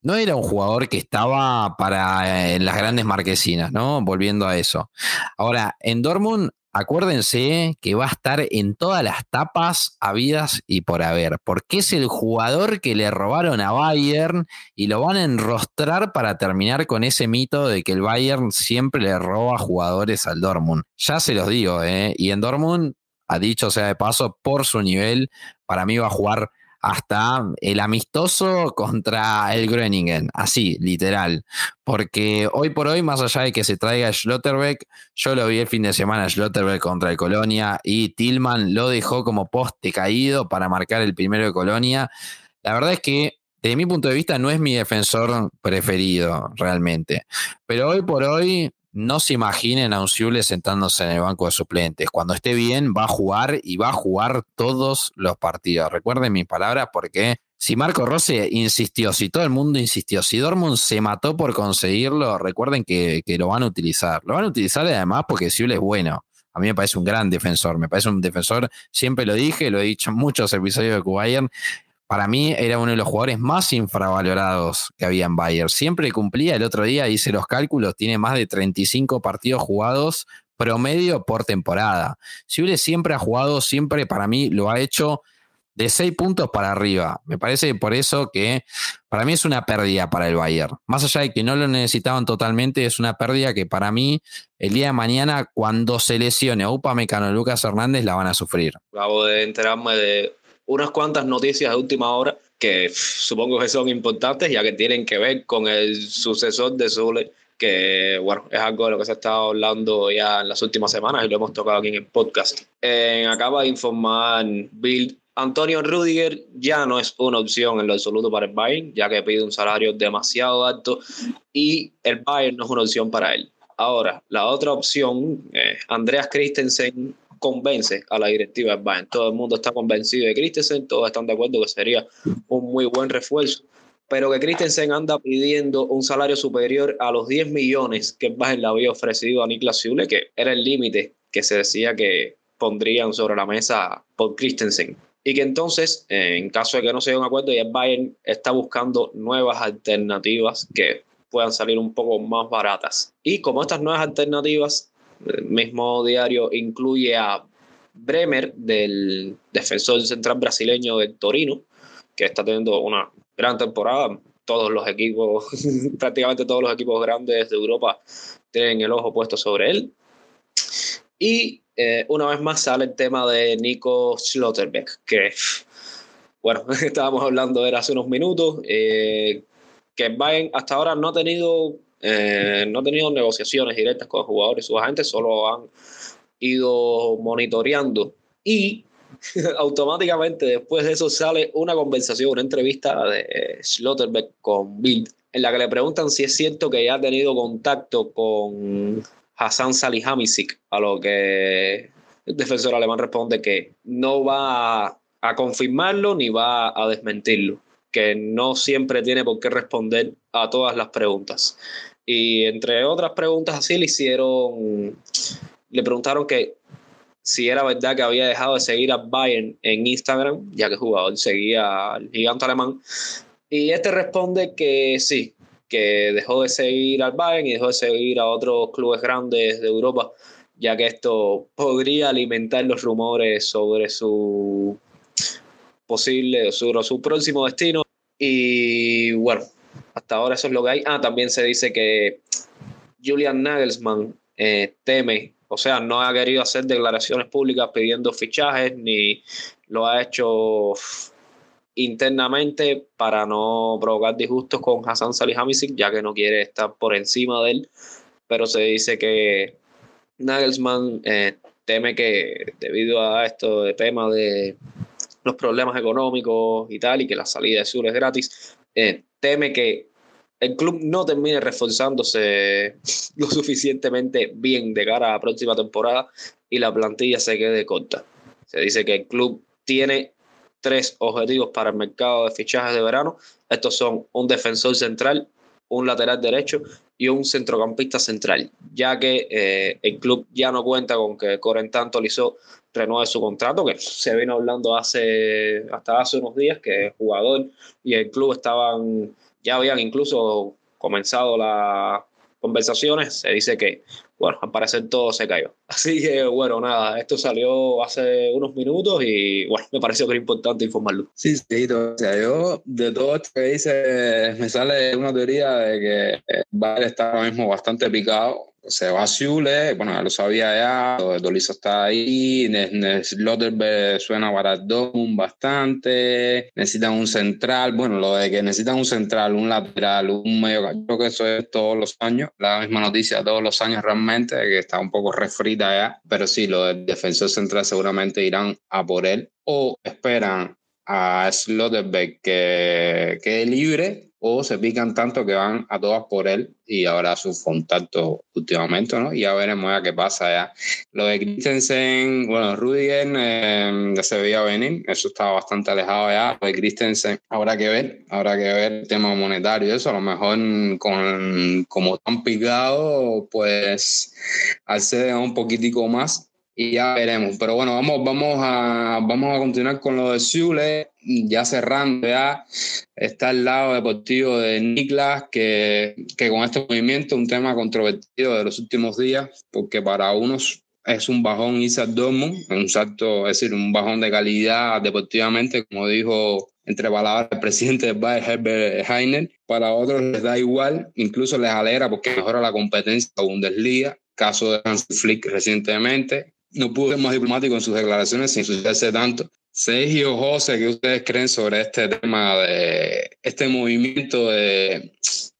C: no era un jugador que estaba para en las grandes marquesinas, ¿no? Volviendo a eso. Ahora, en Dortmund acuérdense que va a estar en todas las tapas habidas y por haber, porque es el jugador que le robaron a Bayern y lo van a enrostrar para terminar con ese mito de que el Bayern siempre le roba jugadores al Dortmund. Ya se los digo, ¿eh? y en Dortmund, ha dicho sea de paso, por su nivel, para mí va a jugar hasta el amistoso contra el Groningen, así, literal. Porque hoy por hoy, más allá de que se traiga Schlotterbeck, yo lo vi el fin de semana Schlotterbeck contra el Colonia y Tillman lo dejó como poste caído para marcar el primero de Colonia. La verdad es que desde mi punto de vista no es mi defensor preferido realmente. Pero hoy por hoy no se imaginen a un Siule sentándose en el banco de suplentes. Cuando esté bien, va a jugar y va a jugar todos los partidos. Recuerden mis palabras porque si Marco Rossi insistió, si todo el mundo insistió, si Dortmund se mató por conseguirlo, recuerden que, lo van a utilizar. Lo van a utilizar además porque Siule es bueno. A mí me parece un gran defensor, me parece un defensor, siempre lo dije, lo he dicho en muchos episodios de Bayern, para mí era uno de los jugadores más infravalorados que había en Bayern. Siempre cumplía, el otro día hice los cálculos, tiene más de 35 partidos jugados promedio por temporada. Si siempre ha jugado, siempre para mí lo ha hecho de 6 puntos para arriba. Me parece por eso que para mí es una pérdida para el Bayern. Más allá de que no lo necesitaban totalmente, es una pérdida que para mí el día de mañana, cuando se lesione Upa Mecano Lucas Hernández, la van a sufrir.
B: Acabo de enterarme de unas cuantas noticias de última hora que supongo que son importantes ya que tienen que ver con el sucesor de Zule, que bueno, es algo de lo que se ha estado hablando ya en las últimas semanas y lo hemos tocado aquí en el podcast. acaba de informar Bill Antonio Rudiger ya no es una opción en lo absoluto para el Bayern, ya que pide un salario demasiado alto y el Bayern no es una opción para él. Ahora, la otra opción, eh, Andreas Christensen convence a la directiva del Bayern. Todo el mundo está convencido de Christensen, todos están de acuerdo que sería un muy buen refuerzo, pero que Christensen anda pidiendo un salario superior a los 10 millones que el Bayern le había ofrecido a Niklas Zule, que era el límite que se decía que pondrían sobre la mesa por Christensen. Y que entonces, en caso de que no se haya un acuerdo, ya el Bayern está buscando nuevas alternativas que puedan salir un poco más baratas. Y como estas nuevas alternativas mismo diario incluye a Bremer, del defensor central brasileño del Torino, que está teniendo una gran temporada. Todos los equipos, *laughs* prácticamente todos los equipos grandes de Europa tienen el ojo puesto sobre él. Y eh, una vez más sale el tema de Nico Schlotterbeck, que, *laughs* bueno, *laughs* estábamos hablando de él hace unos minutos, eh, que Bayern hasta ahora no ha tenido eh, no ha tenido negociaciones directas con jugadores y sus agentes, solo han ido monitoreando. Y *laughs* automáticamente después de eso sale una conversación, una entrevista de Schlotterbeck con Bild, en la que le preguntan si es cierto que ya ha tenido contacto con Hassan Salihamidzic, a lo que el defensor alemán responde que no va a confirmarlo ni va a desmentirlo, que no siempre tiene por qué responder a todas las preguntas. Y entre otras preguntas así le hicieron, le preguntaron que si era verdad que había dejado de seguir a Bayern en Instagram, ya que jugador seguía al gigante alemán. Y este responde que sí, que dejó de seguir al Bayern y dejó de seguir a otros clubes grandes de Europa, ya que esto podría alimentar los rumores sobre su posible, sobre su próximo destino. Y bueno, hasta ahora eso es lo que hay. Ah, también se dice que Julian Nagelsmann eh, teme, o sea, no ha querido hacer declaraciones públicas pidiendo fichajes, ni lo ha hecho internamente para no provocar disgustos con Hassan Salihamidzic, ya que no quiere estar por encima de él. Pero se dice que Nagelsmann eh, teme que debido a esto de tema de los problemas económicos y tal, y que la salida de Sur es gratis, eh, teme que el club no termine reforzándose *laughs* lo suficientemente bien de cara a la próxima temporada y la plantilla se quede corta. Se dice que el club tiene tres objetivos para el mercado de fichajes de verano. Estos son un defensor central, un lateral derecho y un centrocampista central, ya que eh, el club ya no cuenta con que Corentin Tolisso renueve su contrato, que se vino hablando hace, hasta hace unos días, que el jugador y el club estaban, ya habían incluso comenzado las conversaciones, se dice que, bueno, al parecer todo se cayó. Así que, bueno, nada, esto salió hace unos minutos y, bueno, me pareció que era importante informarlo.
A: Sí, sí, o sea, yo de todo esto que dice, me sale una teoría de que Bayern está ahora mismo bastante picado se va a Zule, bueno, ya lo sabía ya, Dolizo está ahí, Lotterberg suena para Dortmund bastante, necesitan un central, bueno, lo de que necesitan un central, un lateral, un medio, creo que eso es todos los años, la misma noticia todos los años realmente, que está un poco refrita ya, pero sí, lo del defensor central seguramente irán a por él o esperan a Slotterbeck que quede libre o se pican tanto que van a todas por él y ahora sus contactos últimamente, ¿no? Y ya veremos ya qué pasa ya. Lo de Christensen, bueno, Rudiger eh, ya se veía venir, eso estaba bastante alejado ya. Lo de Christensen, habrá que ver, habrá que ver el tema monetario, eso a lo mejor con, como tan picado, pues ser un poquitico más, y ya veremos. Pero bueno, vamos, vamos, a, vamos a continuar con lo de Zule, ya cerrando ya. Está el lado deportivo de Niklas, que, que con este movimiento, un tema controvertido de los últimos días, porque para unos es un bajón Isaac Dortmund, un salto, es decir, un bajón de calidad deportivamente, como dijo entre palabras el presidente del Bayern, Herbert Heiner. Para otros les da igual, incluso les alegra porque mejora la competencia de Bundesliga. Caso de Hans Flick recientemente, no pudo ser más diplomático en sus declaraciones sin sucederse tanto. Sergio José, ¿qué ustedes creen sobre este tema de este movimiento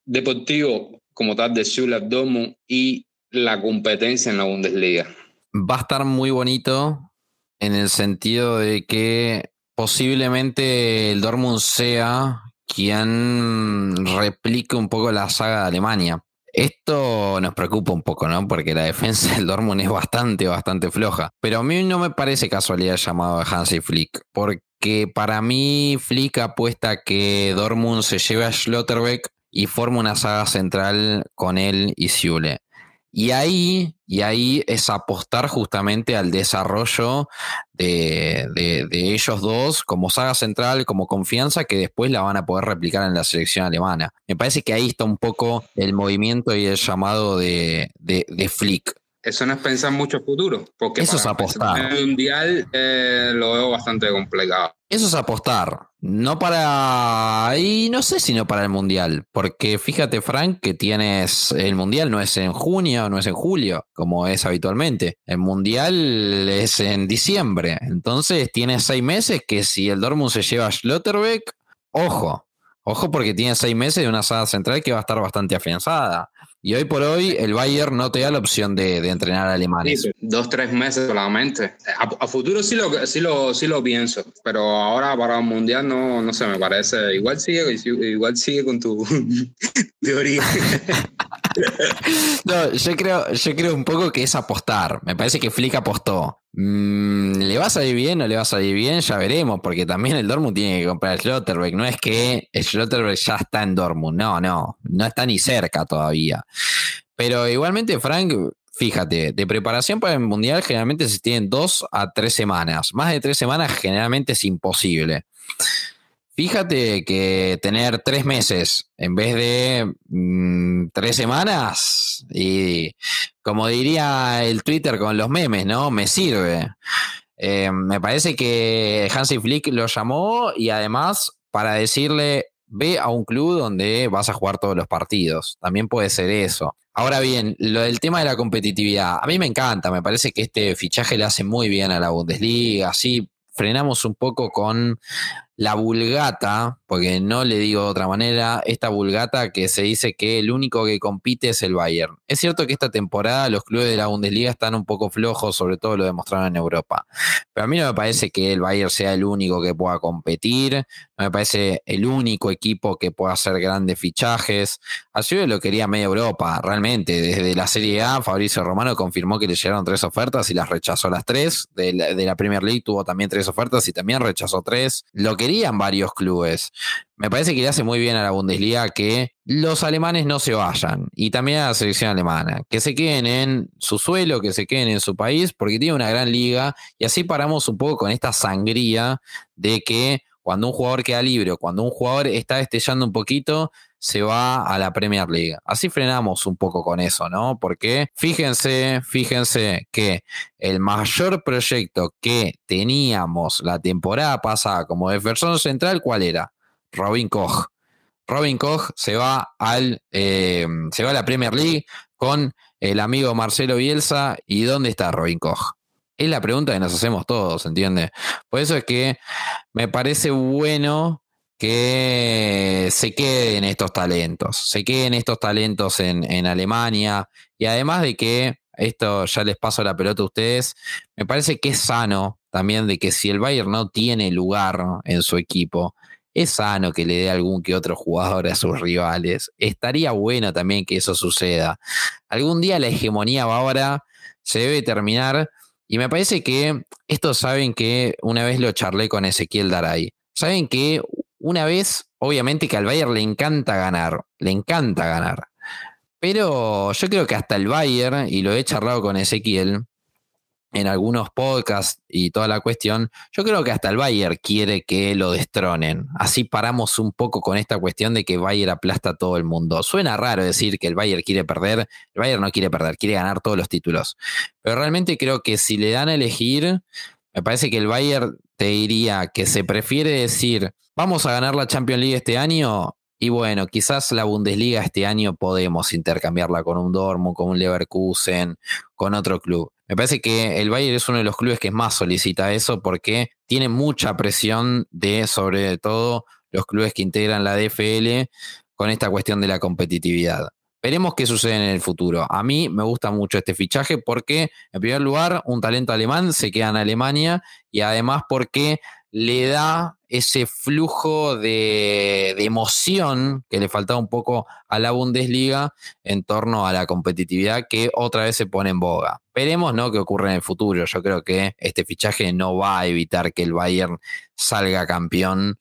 A: deportivo como tal de Schüler Dortmund y la competencia en la Bundesliga?
C: Va a estar muy bonito en el sentido de que posiblemente el Dortmund sea quien replique un poco la saga de Alemania. Esto nos preocupa un poco, ¿no? Porque la defensa *laughs* del Dortmund es bastante, bastante floja. Pero a mí no me parece casualidad el llamado de Hansi Flick, porque para mí Flick apuesta que Dortmund se lleve a Schlotterbeck y forma una saga central con él y Siule. Y ahí, y ahí es apostar justamente al desarrollo de, ellos dos como saga central, como confianza que después la van a poder replicar en la selección alemana. Me parece que ahí está un poco el movimiento y el llamado de, de Flick.
A: Eso no es pensar mucho futuro, porque
C: eso es apostar.
A: El mundial eh, lo veo bastante complicado.
C: Eso es apostar, no para, y no sé si no para el mundial, porque fíjate Frank que tienes, el mundial no es en junio, no es en julio, como es habitualmente, el mundial es en diciembre, entonces tienes seis meses que si el Dortmund se lleva a Schlotterbeck, ojo, Ojo porque tiene seis meses de una sala central que va a estar bastante afianzada. Y hoy por hoy el Bayern no te da la opción de, entrenar a alemanes.
A: Sí, dos, tres meses solamente. A, futuro sí lo, sí, lo, sí lo pienso, pero ahora para el Mundial no, no sé, me parece. Igual sigue, igual sigue con tu *laughs* teoría. *laughs*
C: no, yo creo, yo creo un poco que es apostar. Me parece que Flick apostó. Mm, ¿Le va a salir bien o le va a salir bien? Ya veremos, porque también el Dortmund tiene que comprar el Schlotterbeck. No es que el Schlotterbeck ya está en Dortmund. No, no, no está ni cerca todavía. Pero igualmente, Frank, fíjate, de preparación para el Mundial generalmente se tienen dos a tres semanas. Más de tres semanas generalmente es imposible. Fíjate que tener tres meses en vez de mm, tres semanas, y como diría el Twitter con los memes, ¿no? Me sirve. Eh, me parece que Hansi Flick lo llamó y además para decirle, ve a un club donde vas a jugar todos los partidos. También puede ser eso. Ahora bien, lo del tema de la competitividad, a mí me encanta, me parece que este fichaje le hace muy bien a la Bundesliga, así frenamos un poco con la vulgata, porque no le digo de otra manera, esta vulgata que se dice que el único que compite es el Bayern. Es cierto que esta temporada los clubes de la Bundesliga están un poco flojos, sobre todo lo demostraron en Europa. Pero a mí no me parece que el Bayern sea el único que pueda competir, no me parece el único equipo que pueda hacer grandes fichajes. Así lo quería media Europa, realmente. Desde la Serie A, Fabricio Romano confirmó que le llegaron tres ofertas y las rechazó las tres. De la, de la Premier League tuvo también tres ofertas y también rechazó tres. Lo que querían varios clubes. Me parece que le hace muy bien a la Bundesliga que los alemanes no se vayan y también a la selección alemana, que se queden en su suelo, que se queden en su país, porque tiene una gran liga y así paramos un poco con esta sangría de que cuando un jugador queda libre o cuando un jugador está destellando un poquito, se va a la Premier League. Así frenamos un poco con eso, ¿no? Porque fíjense, fíjense que el mayor proyecto que teníamos la temporada pasada como defensor central, ¿cuál era? Robin Koch. Robin Koch se va al eh, se va a la Premier League con el amigo Marcelo Bielsa. ¿Y dónde está Robin Koch? Es la pregunta que nos hacemos todos, ¿entiendes? Por eso es que me parece bueno que se queden estos talentos, se queden estos talentos en, Alemania y además de que esto ya les paso la pelota a ustedes, me parece que es sano también de que si el Bayern no tiene lugar en su equipo, es sano que le dé algún que otro jugador a sus rivales. Estaría bueno también que eso suceda. Algún día la hegemonía bávara se debe terminar y me parece que estos saben que una vez lo charlé con Ezequiel Daray. Saben que una vez, obviamente que al Bayern le encanta ganar, le encanta ganar. Pero yo creo que hasta el Bayern, y lo he charlado con Ezequiel en algunos podcasts y toda la cuestión, yo creo que hasta el Bayern quiere que lo destronen. Así paramos un poco con esta cuestión de que Bayern aplasta a todo el mundo. Suena raro decir que el Bayern quiere perder, el Bayern no quiere perder, quiere ganar todos los títulos. Pero realmente creo que si le dan a elegir, me parece que el Bayern te diría que se prefiere decir ¿Vamos a ganar la Champions League este año? Y bueno, quizás la Bundesliga este año podemos intercambiarla con un Dortmund, con un Leverkusen, con otro club. Me parece que el Bayern es uno de los clubes que más solicita eso porque tiene mucha presión de, sobre todo, los clubes que integran la DFL con esta cuestión de la competitividad. Veremos qué sucede en el futuro. A mí me gusta mucho este fichaje porque, en primer lugar, un talento alemán se queda en Alemania y además porque le da ese flujo de, emoción que le faltaba un poco a la Bundesliga en torno a la competitividad que otra vez se pone en boga. Veremos ¿no? qué ocurre en el futuro. Yo creo que este fichaje no va a evitar que el Bayern salga campeón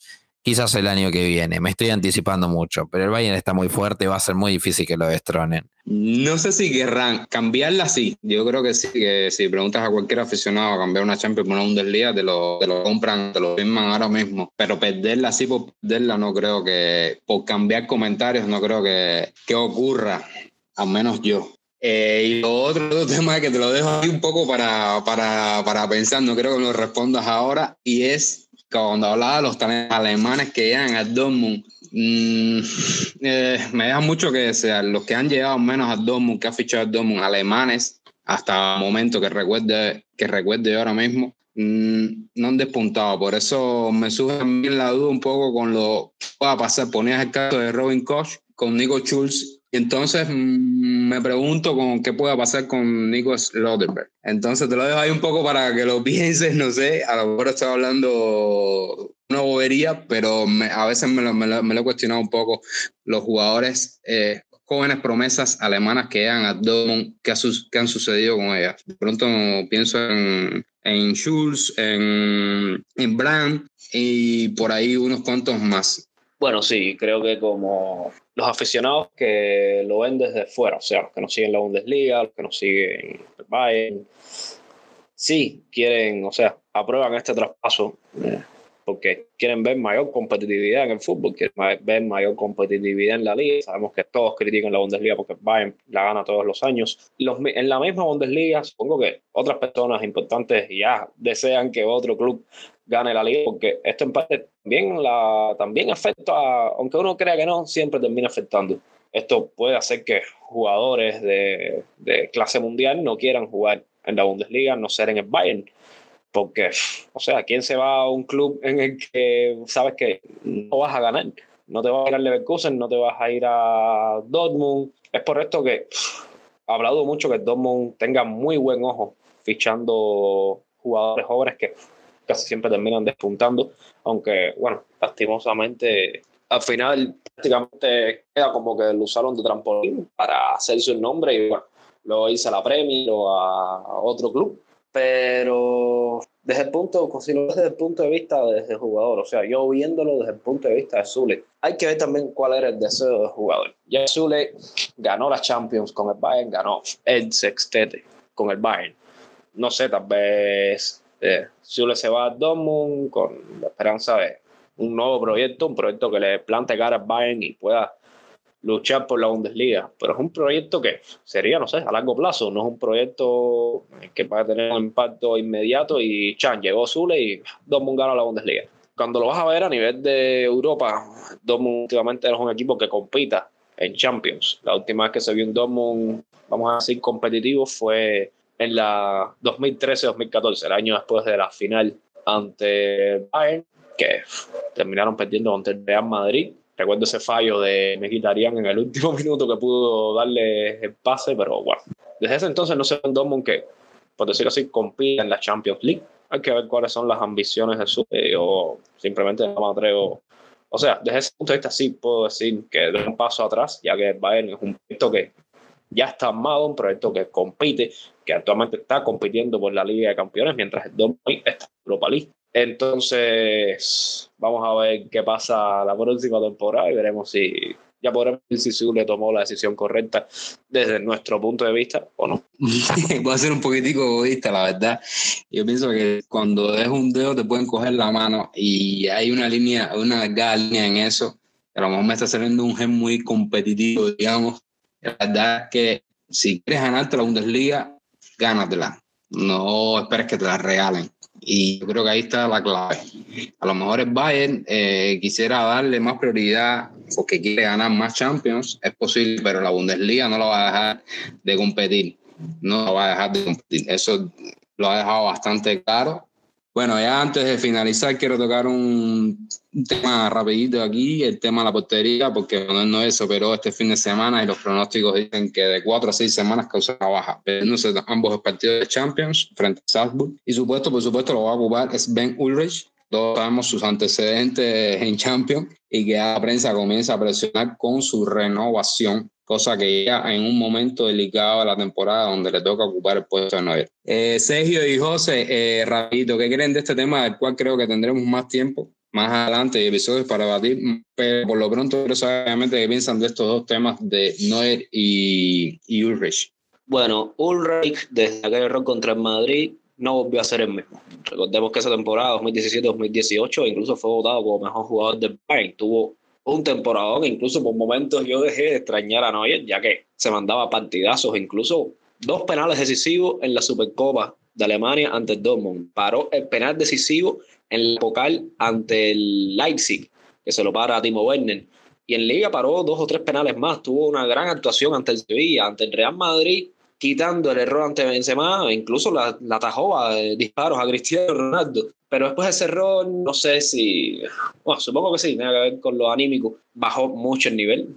C: quizás el año que viene. Me estoy anticipando mucho, pero el Bayern está muy fuerte, va a ser muy difícil que lo destronen.
A: No sé si querrán cambiarla, sí. Yo creo que sí, que si preguntas a cualquier aficionado a cambiar una Champions por una Bundesliga, te lo, te lo compran, te lo firman ahora mismo. Pero perderla así por perderla, no creo que, por cambiar comentarios, no creo que, que ocurra, al menos yo. Eh, y lo otro, otro tema que te lo dejo ahí un poco para, para, para pensar, no creo que me lo respondas ahora, y es cuando hablaba de los talentos alemanes que llegan al Dortmund, mm, *laughs* eh, me deja mucho que desear. Los que han llegado menos al Dortmund, que ha fichado al Dortmund, alemanes, hasta el momento que recuerde, que recuerde ahora mismo, mm, no han despuntado. Por eso me surge también la duda un poco con lo que pueda pasar. Ponías el caso de Robin Koch con Nico Schulz entonces mm, me pregunto con qué pueda pasar con Nico Slotterberg. Entonces te lo dejo ahí un poco para que lo *laughs* pienses, no sé, a lo mejor estoy hablando una bobería, pero a veces me lo, me, lo, he cuestionado un poco los jugadores eh, jóvenes promesas alemanas que llegan a Dortmund, ¿qué, han sucedido con ellas? De pronto pienso en, en Schulz, en, en Brand y por ahí unos cuantos más.
B: Bueno, sí, creo que como los aficionados que lo ven desde fuera, o sea, los que nos siguen la Bundesliga, los que nos siguen el Bayern, sí quieren, o sea, aprueban este traspaso eh, porque quieren ver mayor competitividad en el fútbol, quieren ver mayor competitividad en la liga. Sabemos que todos critican la Bundesliga porque Bayern la gana todos los años. En la misma Bundesliga, supongo que otras personas importantes ya desean que otro club gane la liga, porque esto en parte también, la, también afecta, aunque uno crea que no, siempre termina afectando. Esto puede hacer que jugadores de, de clase mundial no quieran jugar en la Bundesliga, no ser en el Bayern. Porque, o sea, ¿quién se va a un club en el que sabes que no vas a ganar? No te vas a ir a Leverkusen, no te vas a ir a Dortmund. Es por esto que ha hablado mucho que Dortmund tenga muy buen ojo fichando jugadores jóvenes que casi siempre terminan despuntando, aunque, bueno, lastimosamente al final prácticamente queda como que lo usaron de trampolín para hacerse un nombre y bueno, luego hice a la Premier o a otro club. Pero desde el punto, desde el punto de vista desde jugador, o sea, yo viéndolo desde el punto de vista de Zule, hay que ver también cuál era el deseo del jugador. Ya Zule ganó la Champions con el Bayern, ganó el sextete con el Bayern. No sé, tal vez eh, Zule se va a Dortmund con la esperanza de un nuevo proyecto, un proyecto que le plante cara al Bayern y pueda luchar por la Bundesliga. Pero es un proyecto que sería, no sé, a largo plazo, no es un proyecto que va a tener un impacto inmediato y Chan, llegó Zule y Dortmund gana la Bundesliga. Cuando lo vas a ver a nivel de Europa, Dortmund últimamente es un equipo que compita en Champions. La última vez que se vio un Dortmund, vamos a decir, competitivo fue en la 2013-2014, el año después de la final ante Bayern, que terminaron perdiendo contra el Real Madrid. Recuerdo ese fallo de Mkhitaryan en el último *laughs* minuto que pudo darle el pase, pero bueno, desde ese entonces no sé un Dortmund que, por decirlo así, compite en la Champions League. Hay que ver cuáles son las ambiciones de su o simplemente no me atrevo. O sea, desde ese punto de vista sí puedo decir que de un paso atrás, ya que Bayern es un proyecto que ya está armado, un proyecto que compite, que actualmente está compitiendo por la Liga de Campeones, mientras el Dortmund está Europa League. Entonces, vamos a ver qué pasa la próxima temporada y veremos si ya podremos ver si Zule tomó la decisión correcta desde nuestro punto de vista o no. *laughs*
A: Voy a ser un poquitico egoísta, la verdad. Yo pienso que cuando es un dedo te pueden coger la mano y hay una línea, una delgada línea en eso. A lo mejor me está saliendo un gen muy competitivo, digamos, la verdad es que si quieres ganarte la Bundesliga, gánatela. No esperes que te la regalen. Y yo creo que ahí está la clave. A lo mejor el Bayern eh, quisiera darle más prioridad porque quiere ganar más Champions, es posible, pero la Bundesliga no lo va a dejar de competir. No lo va a dejar de competir. Eso lo ha dejado bastante claro bueno, ya antes de finalizar, quiero tocar un, tema rapidito aquí, el tema de la portería, porque Manuel no se operó este fin de semana y los pronósticos dicen que de cuatro a seis semanas causa baja, perdiéndose ambos partidos de Champions frente a Salzburg. Y supuesto, por supuesto, lo va a ocupar Ben Ulrich, todos sabemos sus antecedentes en Champions y que la prensa comienza a presionar con su renovación cosa que ya en un momento delicado de la temporada donde le toca ocupar el puesto de nueve. Eh, Sergio y José, eh, rapidito, ¿qué creen de este tema del cual creo que tendremos más tiempo más adelante y episodios para debatir? Pero por lo pronto quiero saber obviamente qué piensan de estos dos temas de Noer y, y Ulrich.
B: Bueno, Ulrich desde aquel error contra el Madrid no volvió a ser el mismo. Recordemos que esa temporada 2017-2018 incluso fue votado como mejor jugador del Bayern. Tuvo un temporadón, incluso por momentos yo dejé de extrañar a Neuer, ya que se mandaba partidazos, incluso dos penales decisivos en la Supercopa de Alemania ante el Dortmund. Paró el penal decisivo en el Pokal ante el Leipzig, que se lo para a Timo Werner. Y en Liga paró dos o tres penales más. Tuvo una gran actuación ante el Sevilla, ante el Real Madrid, quitando el error ante Benzema, incluso la, la atajó a disparos a Cristiano Ronaldo. Pero después de ese error, no sé si, bueno, supongo que sí, tiene que ver con lo anímico. Bajó mucho el nivel.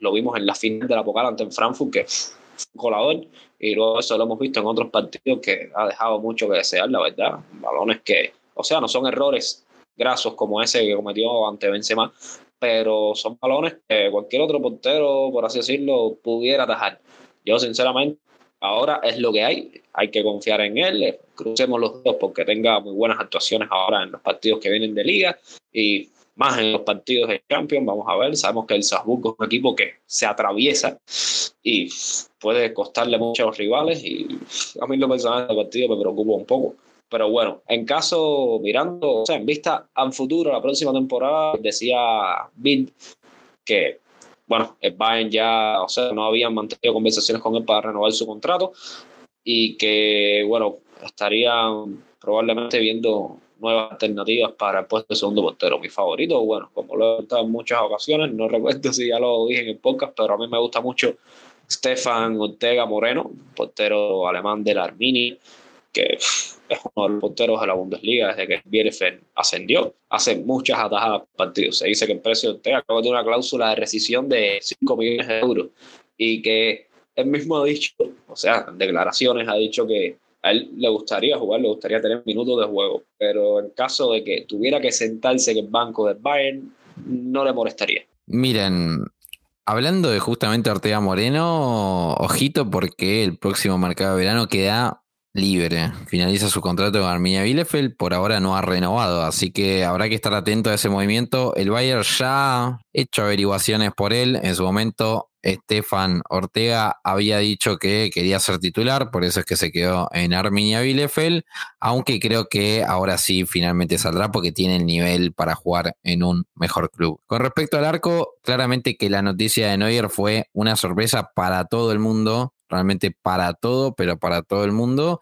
B: Lo vimos en la final de la Pokal ante el Frankfurt, que colador. Y luego eso lo hemos visto en otros partidos que ha dejado mucho que desear, la verdad. Balones que, o sea, no son errores grasos como ese que cometió ante Benzema, pero son balones que cualquier otro portero, por así decirlo, pudiera atajar. Yo, sinceramente, ahora es lo que hay, hay que confiar en él, crucemos los dos porque tenga muy buenas actuaciones ahora en los partidos que vienen de liga y más en los partidos de Champions, vamos a ver, sabemos que el Salzburgo es un equipo que se atraviesa y puede costarle mucho a los rivales y a mí lo personal del partido me preocupa un poco. Pero bueno, en caso, mirando, o sea, en vista al futuro, la próxima temporada, decía Bill que bueno, el Bayern ya, o sea, no habían mantenido conversaciones con él para renovar su contrato y que, bueno, estarían probablemente viendo nuevas alternativas para el puesto de segundo portero. Mi favorito, bueno, como lo he contado en muchas ocasiones, no *laughs* recuerdo si ya lo dije en el podcast, pero a mí me gusta mucho Stefan Ortega Moreno, portero alemán de la Arminia, que es uno de los porteros de la Bundesliga desde que Bielefeld ascendió. Hace muchas atajadas partidos. Se dice que el precio de Ortega acaba de una cláusula de rescisión de 5 millones de euros y que él mismo ha dicho, o sea, en declaraciones ha dicho que a él le gustaría jugar, le gustaría tener minutos de juego, pero en caso de que tuviera que sentarse en el banco del Bayern, no le molestaría.
C: Miren, hablando de justamente Ortega Moreno, ojito porque el próximo mercado de verano queda libre. Finaliza su contrato con Arminia Bielefeld, por ahora no ha renovado, así que habrá que estar atento a ese movimiento. El Bayern ya ha hecho averiguaciones por él. En su momento, Estefan Ortega había dicho que quería ser titular, por eso es que se quedó en Arminia Bielefeld, aunque creo que ahora sí finalmente saldrá porque tiene el nivel para jugar en un mejor club. Con respecto al arco, claramente que la noticia de Neuer fue una sorpresa para todo el mundo realmente para todo, pero para todo el mundo.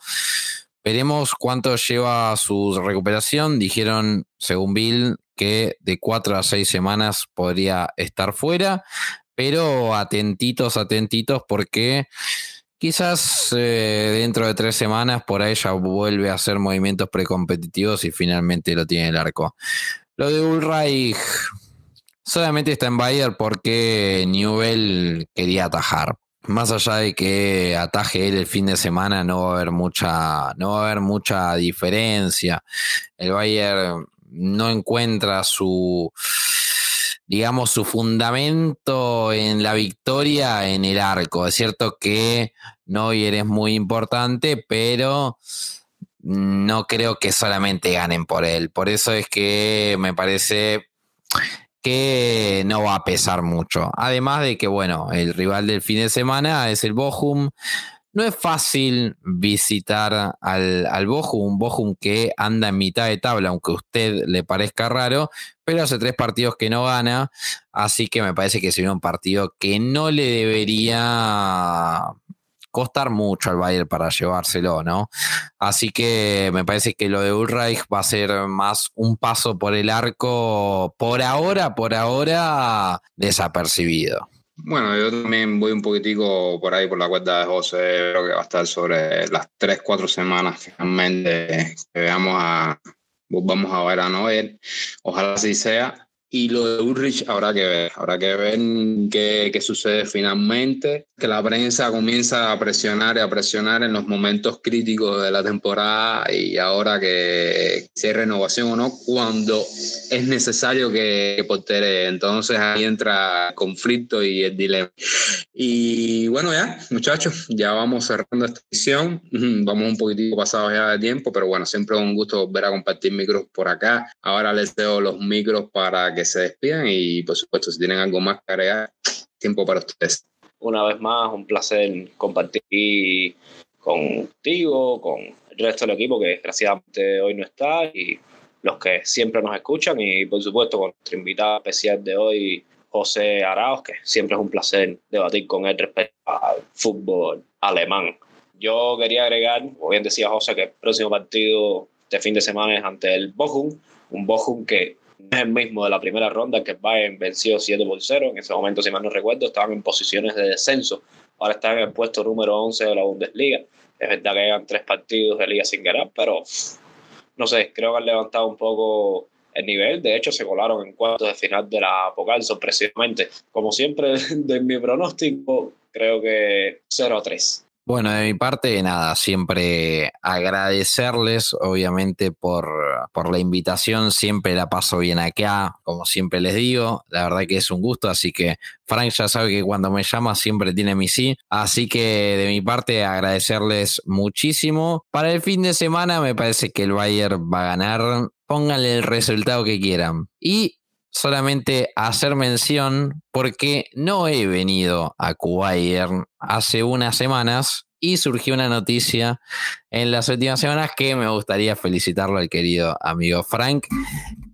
C: Veremos cuánto lleva su recuperación. Dijeron, según Bill, que de cuatro a seis semanas podría estar fuera, pero atentitos, atentitos, porque quizás eh, dentro de tres semanas por ahí ya vuelve a hacer movimientos precompetitivos y finalmente lo tiene el arco. Lo de Ulreich solamente está en Bayer porque Newell quería atajar más allá de que ataje él el fin de semana, no va a haber mucha, no va a haber mucha diferencia. El Bayern no encuentra su, digamos, su fundamento en la victoria en el arco. Es cierto que Neuer es muy importante, pero no creo que solamente ganen por él. Por eso es que me parece que no va a pesar mucho. Además de que, bueno, el rival del fin de semana es el Bochum. No es fácil visitar al, al Bochum, un Bochum que anda en mitad de tabla, aunque a usted le parezca raro, pero hace tres partidos que no gana, así que me parece que sería un partido que no le debería costar mucho al Bayern para llevárselo, ¿no? Así que me parece que lo de Ulreich va a ser más un paso por el arco, por ahora, por ahora, desapercibido.
A: Bueno, yo también voy un poquitico por ahí por la cuenta de José, creo que va a estar sobre las tres, cuatro semanas finalmente que veamos a, vamos a ver a Noel. Ojalá así sea. Y lo de Ulrich habrá que ver, habrá que ver qué, qué, sucede finalmente, que la prensa comienza a presionar y a presionar en los momentos críticos de la temporada y ahora que si hay renovación o no, cuando es necesario que, que portere. Entonces ahí entra el conflicto y el dilema. Y bueno, ya, muchachos, ya vamos cerrando esta edición. *laughs* Vamos un poquitito pasados ya de tiempo, pero bueno, siempre es un gusto volver a compartir micros por acá. Ahora les dejo los micros para que se despidan y por supuesto si tienen algo más que agregar, tiempo para ustedes.
B: Una vez más, un placer compartir contigo, con el resto del equipo que desgraciadamente hoy no está y los que siempre nos escuchan y por supuesto con nuestro invitado especial de hoy, José Arauz, que siempre es un placer debatir con él respecto al fútbol alemán. Yo quería agregar, como bien decía José, que el próximo partido de fin de semana es ante el Bochum, un Bochum que es el mismo de la primera ronda, que Bayern venció 7 por 0. En ese momento, si mal no recuerdo, estaban en posiciones de descenso. Ahora están en el puesto número 11 de la Bundesliga. Es verdad que hayan tres partidos de liga sin ganar, pero no sé, creo que han levantado un poco el nivel. De hecho, se colaron en cuartos de final de la Pokal sorpresivamente. Como siempre, *laughs* de mi pronóstico, creo que 0 a 3.
C: Bueno, de mi parte, nada, siempre agradecerles, obviamente, por, por, la invitación. Siempre la paso bien acá, como siempre les digo. La verdad que es un gusto, así que Frank ya sabe que cuando me llama siempre tiene mi sí. Así que de mi parte, agradecerles muchísimo. Para el fin de semana, me parece que el Bayern va a ganar. Pónganle el resultado que quieran. Y solamente hacer mención porque no he venido a Bayern hace unas semanas y surgió una noticia en las últimas semanas que me gustaría felicitarlo al querido amigo Frank,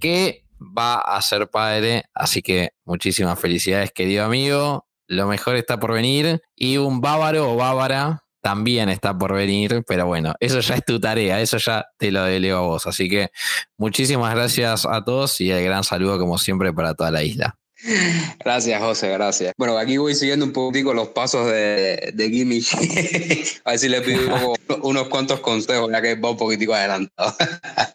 C: que va a ser padre, así que muchísimas felicidades querido amigo, lo mejor está por venir y un bávaro o bávara también está por venir, pero bueno, eso ya es tu tarea, eso ya te lo delego a vos. Así que muchísimas gracias a todos y el gran saludo como siempre para toda la isla.
A: Gracias, José, gracias. Bueno, aquí voy siguiendo un poquito los pasos de, de Gimme. *laughs* a ver si le pido unos cuantos consejos, ya que va un poquitico adelantado.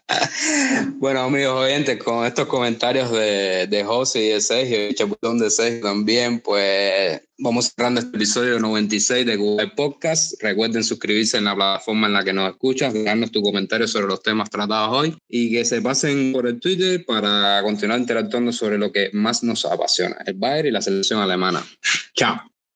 A: *laughs* bueno, amigos oyentes, con estos comentarios de, de José y de Sergio, y Chaputón de Sergio también, pues Vamos cerrando este episodio 96 de Google Podcast. Recuerden suscribirse en la plataforma en la que nos escuchan, dejarnos tu comentario sobre los temas tratados hoy y que se pasen por el Twitter para continuar interactuando sobre lo que más nos apasiona, el Bayern y la selección alemana. Chao.